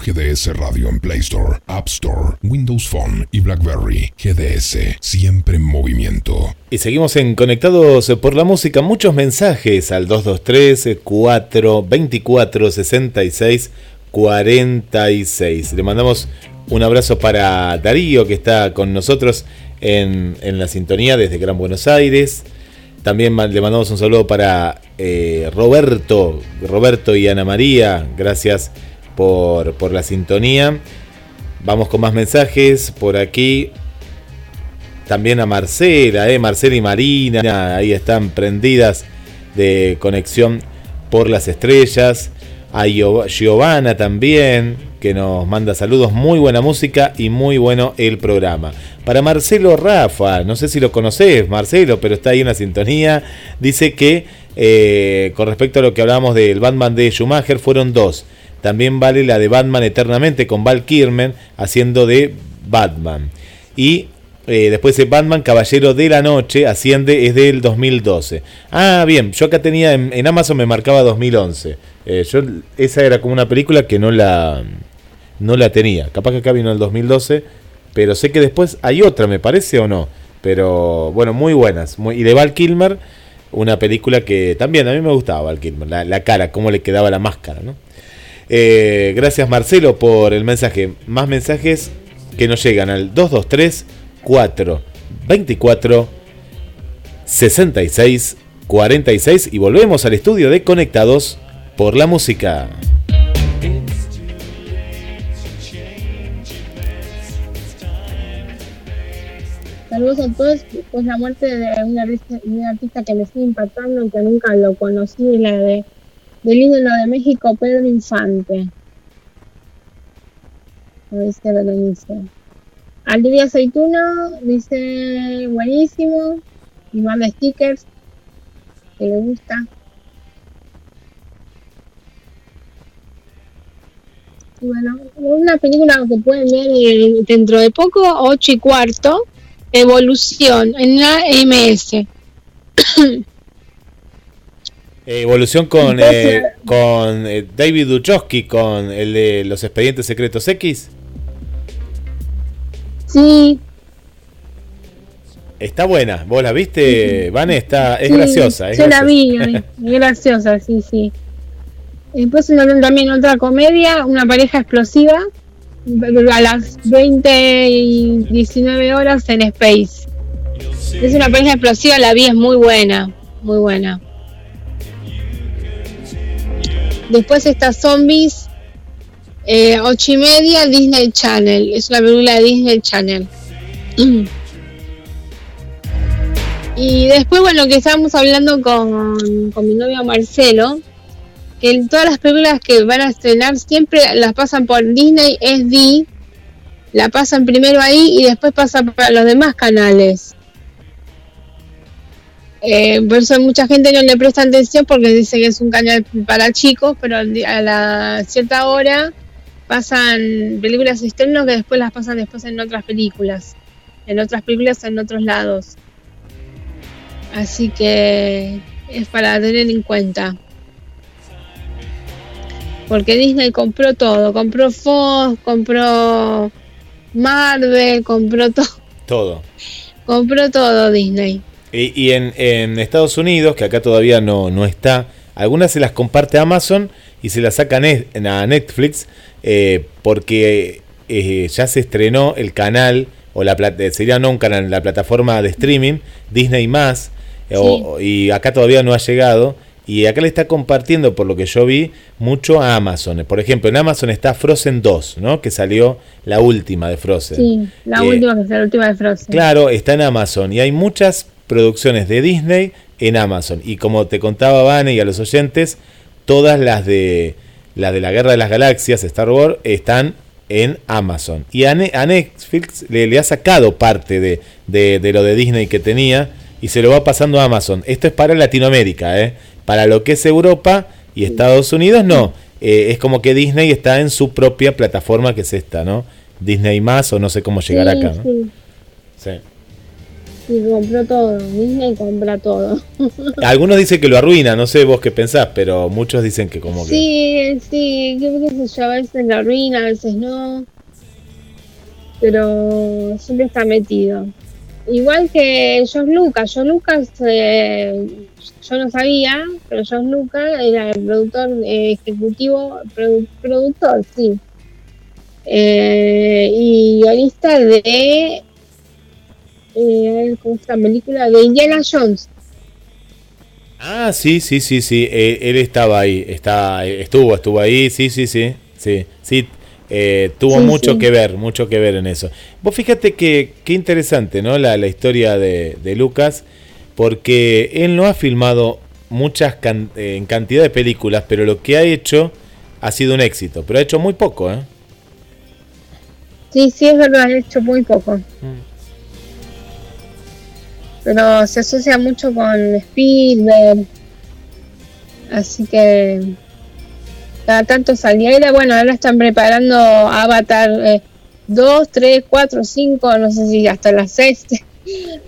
GDS Radio en Play Store, App Store, Windows Phone y BlackBerry. GDS, siempre en movimiento. Y seguimos en Conectados por la Música. Muchos mensajes al 223 4 24 66 46. Le mandamos un abrazo para Darío que está con nosotros en, en la sintonía desde Gran Buenos Aires. También le mandamos un saludo para eh, Roberto, Roberto y Ana María. Gracias por, la sintonía. Vamos con más mensajes por aquí. También a Marcela, eh, Marcela y Marina, ahí están prendidas de conexión por las estrellas. A Gio- Giovanna también, que nos manda saludos. Muy buena música y muy bueno el programa. Para Marcelo Rafa, no sé si lo conoces, Marcelo, pero está ahí en la sintonía. Dice que eh, con respecto a lo que hablábamos del Batman de Schumacher, fueron dos. También vale la de Batman Eternamente con Val Kirmen haciendo de Batman. Y eh, después de Batman Caballero de la Noche asciende es del 2012. Ah, bien, yo acá tenía en, Amazon me marcaba 2011. Eh, yo esa era como una película que no la no la tenía. Capaz que acá vino el 2012, pero sé que después hay otra, me parece o no. Pero bueno, muy buenas. Muy, y de Val Kilmer, una película que también a mí me gustaba Val Kilmer, la, la cara, cómo le quedaba la máscara, ¿no? Eh, gracias Marcelo por el mensaje. Más mensajes que nos llegan al 223 4 24 66 46 y volvemos al estudio de Conectados por la música. Saludos a todos. Pues la muerte de un artista, de un artista que me sigue impactando y que nunca lo conocí, la de del ídolo de México, Pedro Infante. Lo dice Berenice. Alivia Aceituno dice buenísimo. Y manda stickers que le gusta. Y bueno, una película que pueden ver eh, dentro de poco, 8 y cuarto, Evolución en la MS. Eh, Evolución con, Entonces- eh, con eh, David Duchovny, con el de los expedientes secretos X. Sí, Está buena. ¿Vos la viste, Vane? Está, es sí, graciosa. Es yo la graciosa. vi, la vi, es graciosa, sí, sí. Después también otra comedia, una pareja explosiva, a las 20 y 19 horas en Space. Es una pareja explosiva, la vi, es muy buena, muy buena. Después está Zombies, eh, 8 y media, Disney Channel. Es una película de Disney Channel. Y después, bueno, que estábamos hablando con, con mi novio Marcelo, que en todas las películas que van a estrenar siempre las pasan por Disney SD, la pasan primero ahí y después pasa para los demás canales. Eh, por eso mucha gente no le presta atención porque dice que es un canal para chicos, pero a la cierta hora pasan películas externas que después las pasan después en otras películas, en otras películas en otros lados. Así que es para tener en cuenta. Porque Disney compró todo, compró Fox, compró Marvel, compró todo, Todo. compró todo Disney. Y, y en, en Estados Unidos, que acá todavía no, no está, algunas se las comparte Amazon y se las sacan a Netflix eh, porque eh, ya se estrenó el canal, o la eh, sería no un canal, la plataforma de streaming, Disney más, y acá todavía no ha llegado. Y acá le está compartiendo, por lo que yo vi, mucho a Amazon. Por ejemplo, en Amazon está Frozen 2, ¿no? Que salió la última de Frozen. Sí, la Eh, última que es la última de Frozen. Claro, está en Amazon y hay muchas producciones de Disney en Amazon. Y como te contaba Vane y a los oyentes, todas las de las de la Guerra de las Galaxias, Star Wars, están en Amazon. Y a, Ne- a Netflix le, le ha sacado parte de, de- de lo de Disney que tenía y se lo va pasando a Amazon. Esto es para Latinoamérica, ¿eh? Para lo que es Europa y Estados Unidos, no. Eh, es como que Disney está en su propia plataforma, que es esta, ¿no? Disney más o no sé cómo llegar Sí, acá, ¿no? sí. Sí. Sí, compró todo. Disney compra todo. Algunos dicen que lo arruina, no sé vos qué pensás, pero muchos dicen que como que... Sí, sí, qué qué sé yo, a veces lo arruina, a veces no. Pero siempre está metido. Igual que George Lucas. George Lucas, eh, yo no sabía, pero George Lucas era el productor eh, ejecutivo, produ- productor, sí. Eh, y guionista de. Eh, ¿Cómo llama? película? De Indiana Jones. Ah, sí, sí, sí, sí, eh, él estaba ahí, está, estuvo, estuvo ahí, sí, sí, sí, sí, sí, eh, tuvo Sí, mucho sí. que ver, mucho que ver en eso. Vos fíjate que, qué interesante, ¿no? La, la historia de, de Lucas, porque él no ha filmado muchas can- eh, en cantidad de películas, pero lo que ha hecho ha sido un éxito, pero ha hecho muy poco, ¿eh? Sí, sí, es verdad, he hecho muy poco. Pero se asocia mucho con Spielberg. Así que cada tanto salía. Era bueno, ahora están preparando Avatar eh, 2, 3, 4, 5, no sé si hasta las 6.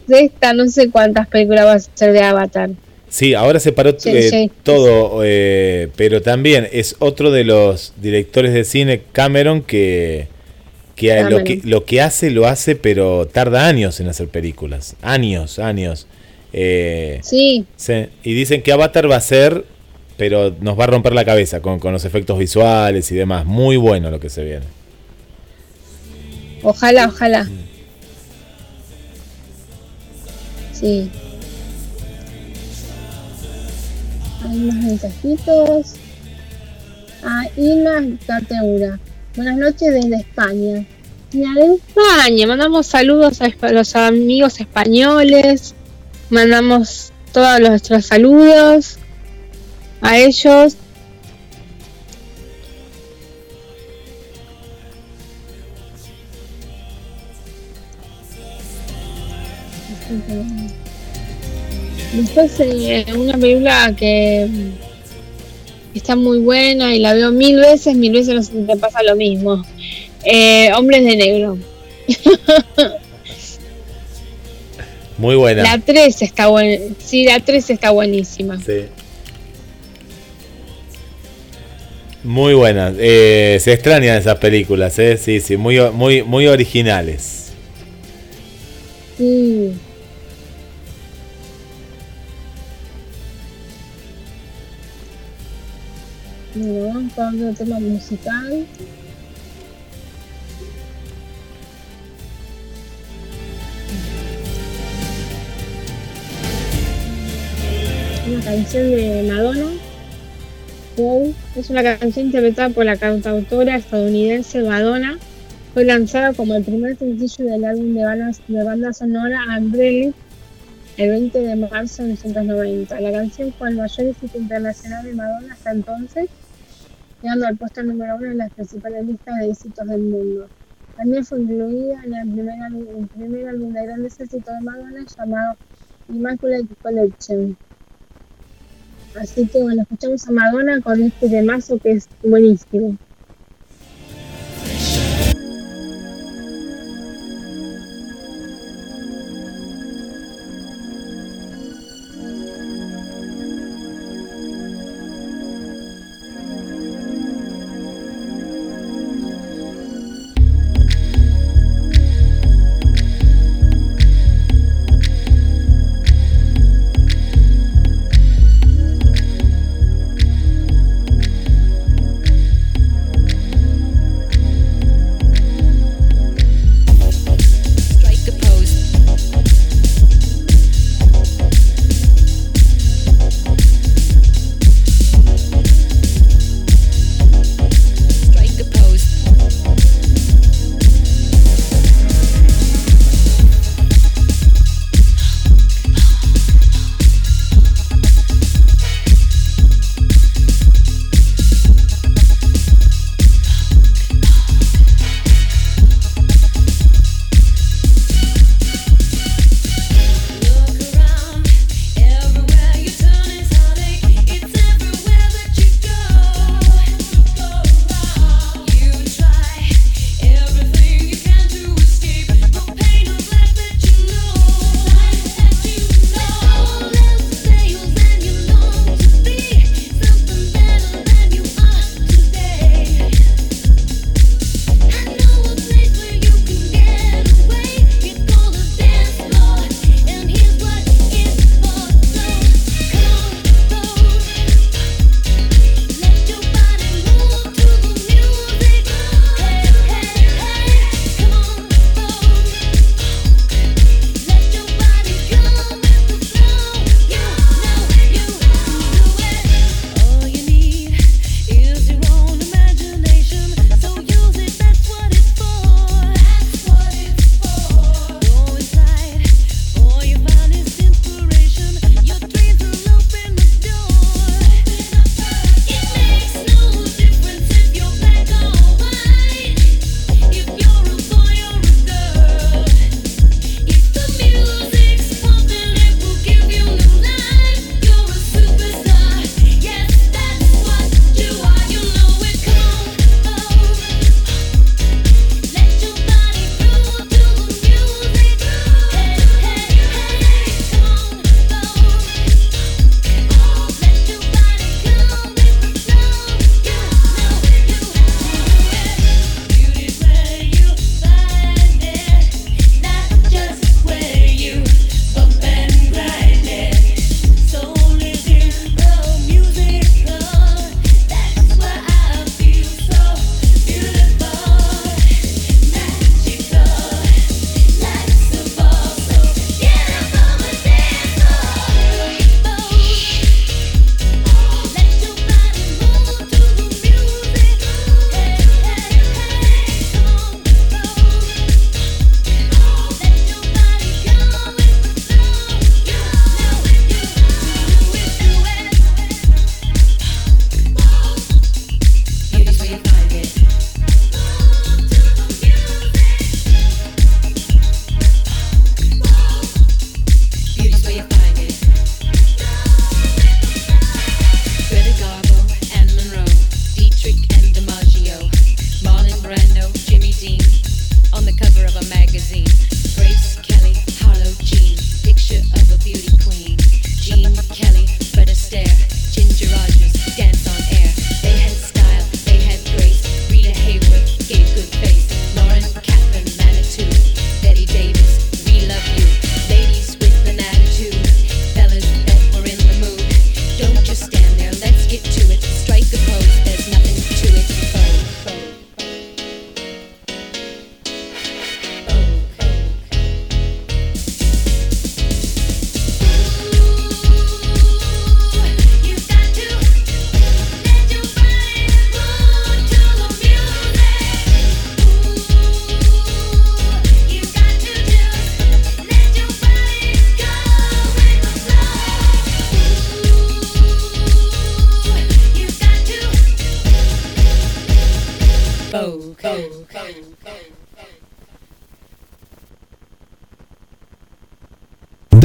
Sexta, no sé cuántas películas va a ser de Avatar. Sí, ahora se paró Sí, eh, sí. todo, eh, pero también es otro de los directores de cine, Cameron, que, que a- lo que lo que hace, lo hace, pero tarda años en hacer películas. Años, años. Eh, Sí, sí, Y dicen que Avatar va a ser, pero nos va a romper la cabeza con, con los efectos visuales y demás. Muy bueno lo que se viene. ojalá, ojalá. Sí. Hay más mensajitos. Ah, Ina Cateura. Buenas noches desde España. De España. Mandamos saludos a los amigos españoles. Mandamos todos nuestros saludos a ellos. Después eh, una película que mm, está muy buena y la veo mil veces, mil veces te pasa lo mismo. Eh, Hombres de Negro. Muy buena. La 3 está buena. Sí, la 3 está buenísima. Sí. Muy buenas. Eh, se extrañan esas películas, ¿eh? Sí, sí, muy, muy, muy originales. Sí. Bueno, vamos a otro tema musical. Una canción de Madonna. Wow. Es una canción interpretada por la cantautora estadounidense Madonna. Fue lanzada como el primer sencillo del álbum de banda, sonora Umbrella el 20 de marzo de 1990. La canción fue el mayor éxito internacional de Madonna hasta entonces, llegando al puesto número uno en las principales listas de éxitos del mundo. También fue incluida en el primer álbum de grandes éxitos de Madonna llamado Immaculate Collection. Así que bueno, escuchamos a Madonna con este temazo que es buenísimo.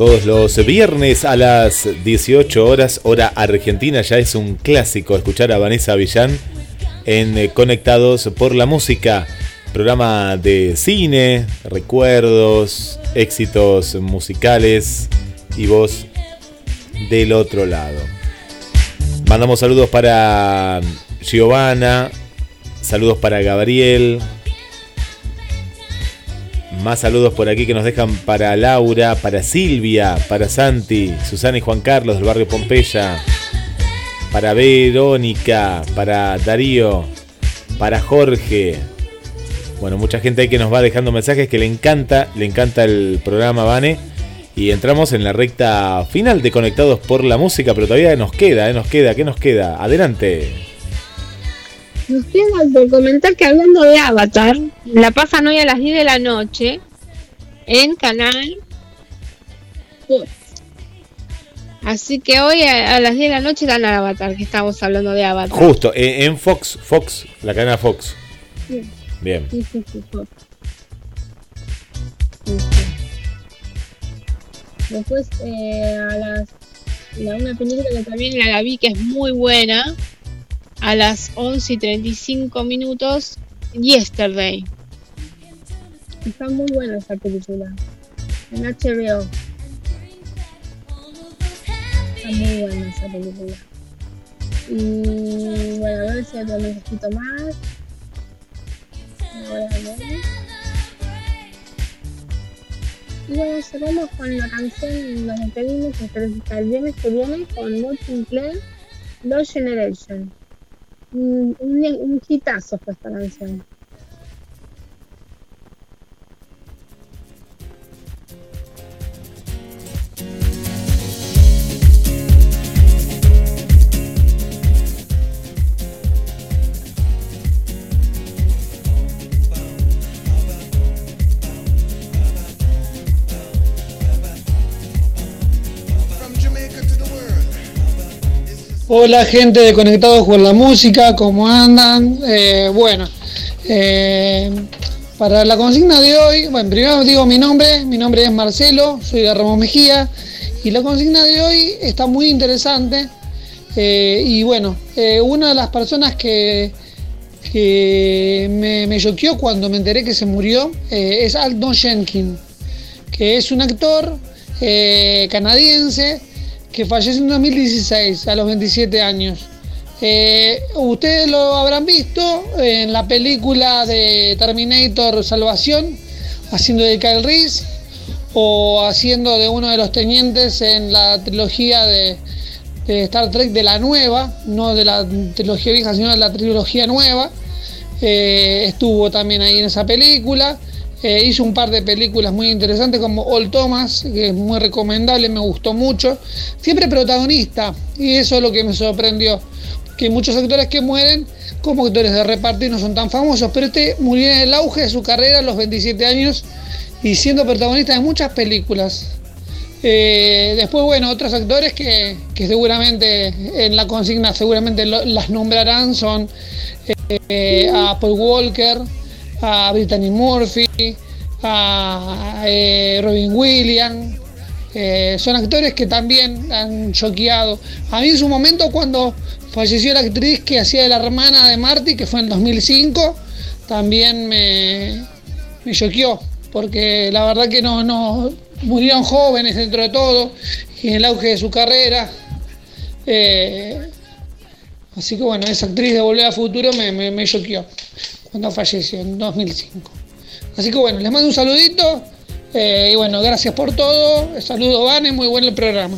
Todos los viernes a las 18 horas, hora argentina, ya es un clásico escuchar a Vanessa Villán en eh, Conectados por la Música, programa de cine, recuerdos, éxitos musicales y voz del otro lado. Mandamos saludos para Giovanna, saludos para Gabriel, más saludos por aquí que nos dejan para Laura, para Silvia, para Santi, Susana y Juan Carlos del barrio Pompeya, para Verónica, para Darío, para Jorge. Bueno, mucha gente ahí que nos va dejando mensajes que le encanta, le encanta el programa Vane. Y entramos en la recta final de Conectados por la Música, pero todavía nos queda, ¿eh? nos queda, ¿qué nos queda? Adelante. Nos queda por comentar que hablando de Avatar, la pasan hoy a las 10 de la noche en canal Fox. Así que hoy a, a las 10 de la noche dan al Avatar, que estamos hablando de Avatar. Justo, en, en Fox, Fox, la cadena Fox. Sí, Bien. sí, sí, Fox. Después eh, a las la, una película que también la, la vi que es muy buena a las 11 y 35 minutos Yesterday. Está muy buena esa película. En HBO está muy buena esa película. Y bueno a ver si otro necesito más. Ahora, a ver. Y bueno, cerramos con la canción y nos despedimos hasta el viernes que viene con Sinclair, Lost Generation. Un, un, un hitazo fue esta canción. Hola gente de Conectados con la Música, ¿cómo andan? Eh, bueno, eh, para la consigna de hoy, bueno, primero digo mi nombre, mi nombre es Marcelo, soy de Mejía y la consigna de hoy está muy interesante eh, y bueno, una de las personas que, que me, choqueó cuando me enteré que se murió es Alton Jenkins, que es un actor canadiense que falleció en 2016 a los 27 años. Eh, ustedes lo habrán visto en la película de Terminator Salvación, haciendo de Kyle Reese o haciendo de uno de los tenientes en la trilogía de, Star Trek de la nueva, no de la trilogía vieja, sino de la trilogía nueva. Eh, estuvo también ahí en esa película. Eh, hizo un par de películas muy interesantes como All Thomas, que es muy recomendable, me gustó mucho. Siempre protagonista, y eso es lo que me sorprendió. que muchos actores que mueren como actores de reparto y no son tan famosos, pero este murió en el auge de su carrera a los 27 años y siendo protagonista de muchas películas. Eh, después, bueno, otros actores que, que seguramente en la consigna seguramente las nombrarán son eh, a Paul Walker, a Brittany Murphy, a eh, Robin Williams. Eh, son actores que también han choqueado. A mí en su momento cuando falleció la actriz que hacía de la hermana de Marty, que fue en 2005, también me, me choqueó, porque la verdad que no, no murieron jóvenes dentro de todo y en el auge de su carrera. Eh, así que bueno, esa actriz de Volver al Futuro me, me, me choqueó cuando falleció en 2005. Así que bueno, les mando un saludito eh, y bueno, gracias por todo. Saludos, Vane, muy bueno el programa.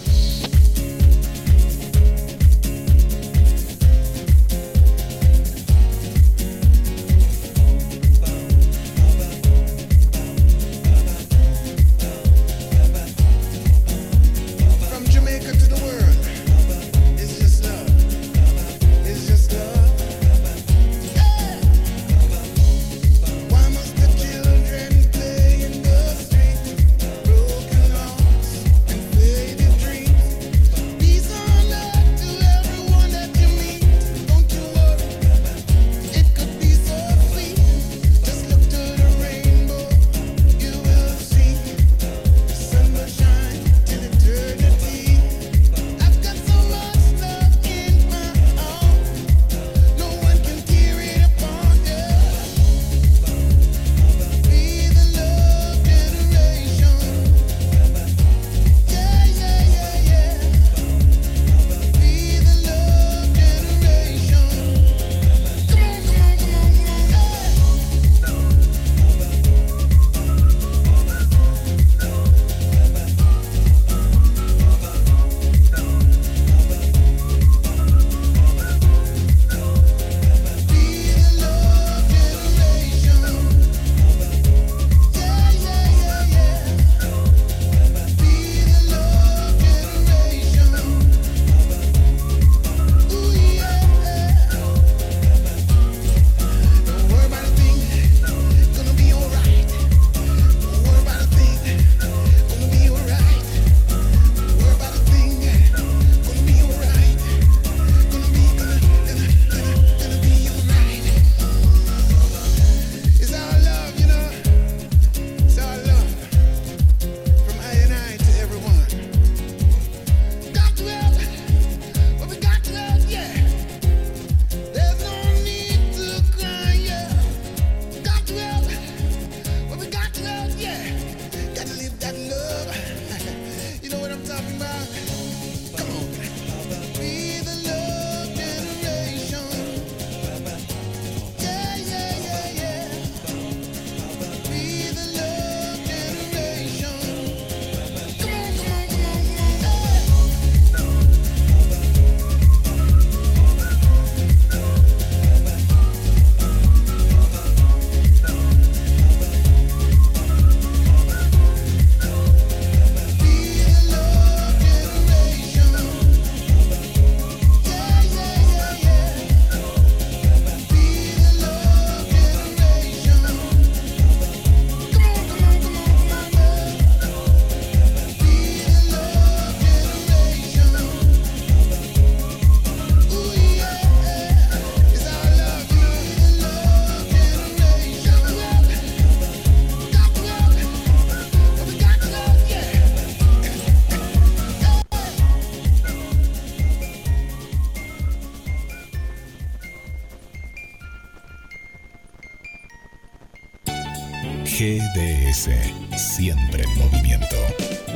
Siempre en movimiento.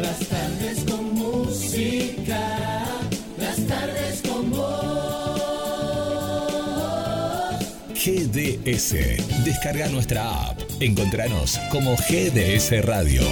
Las tardes con música, las tardes con vos. GDS, descarga nuestra app. Encontranos como GDS Radio.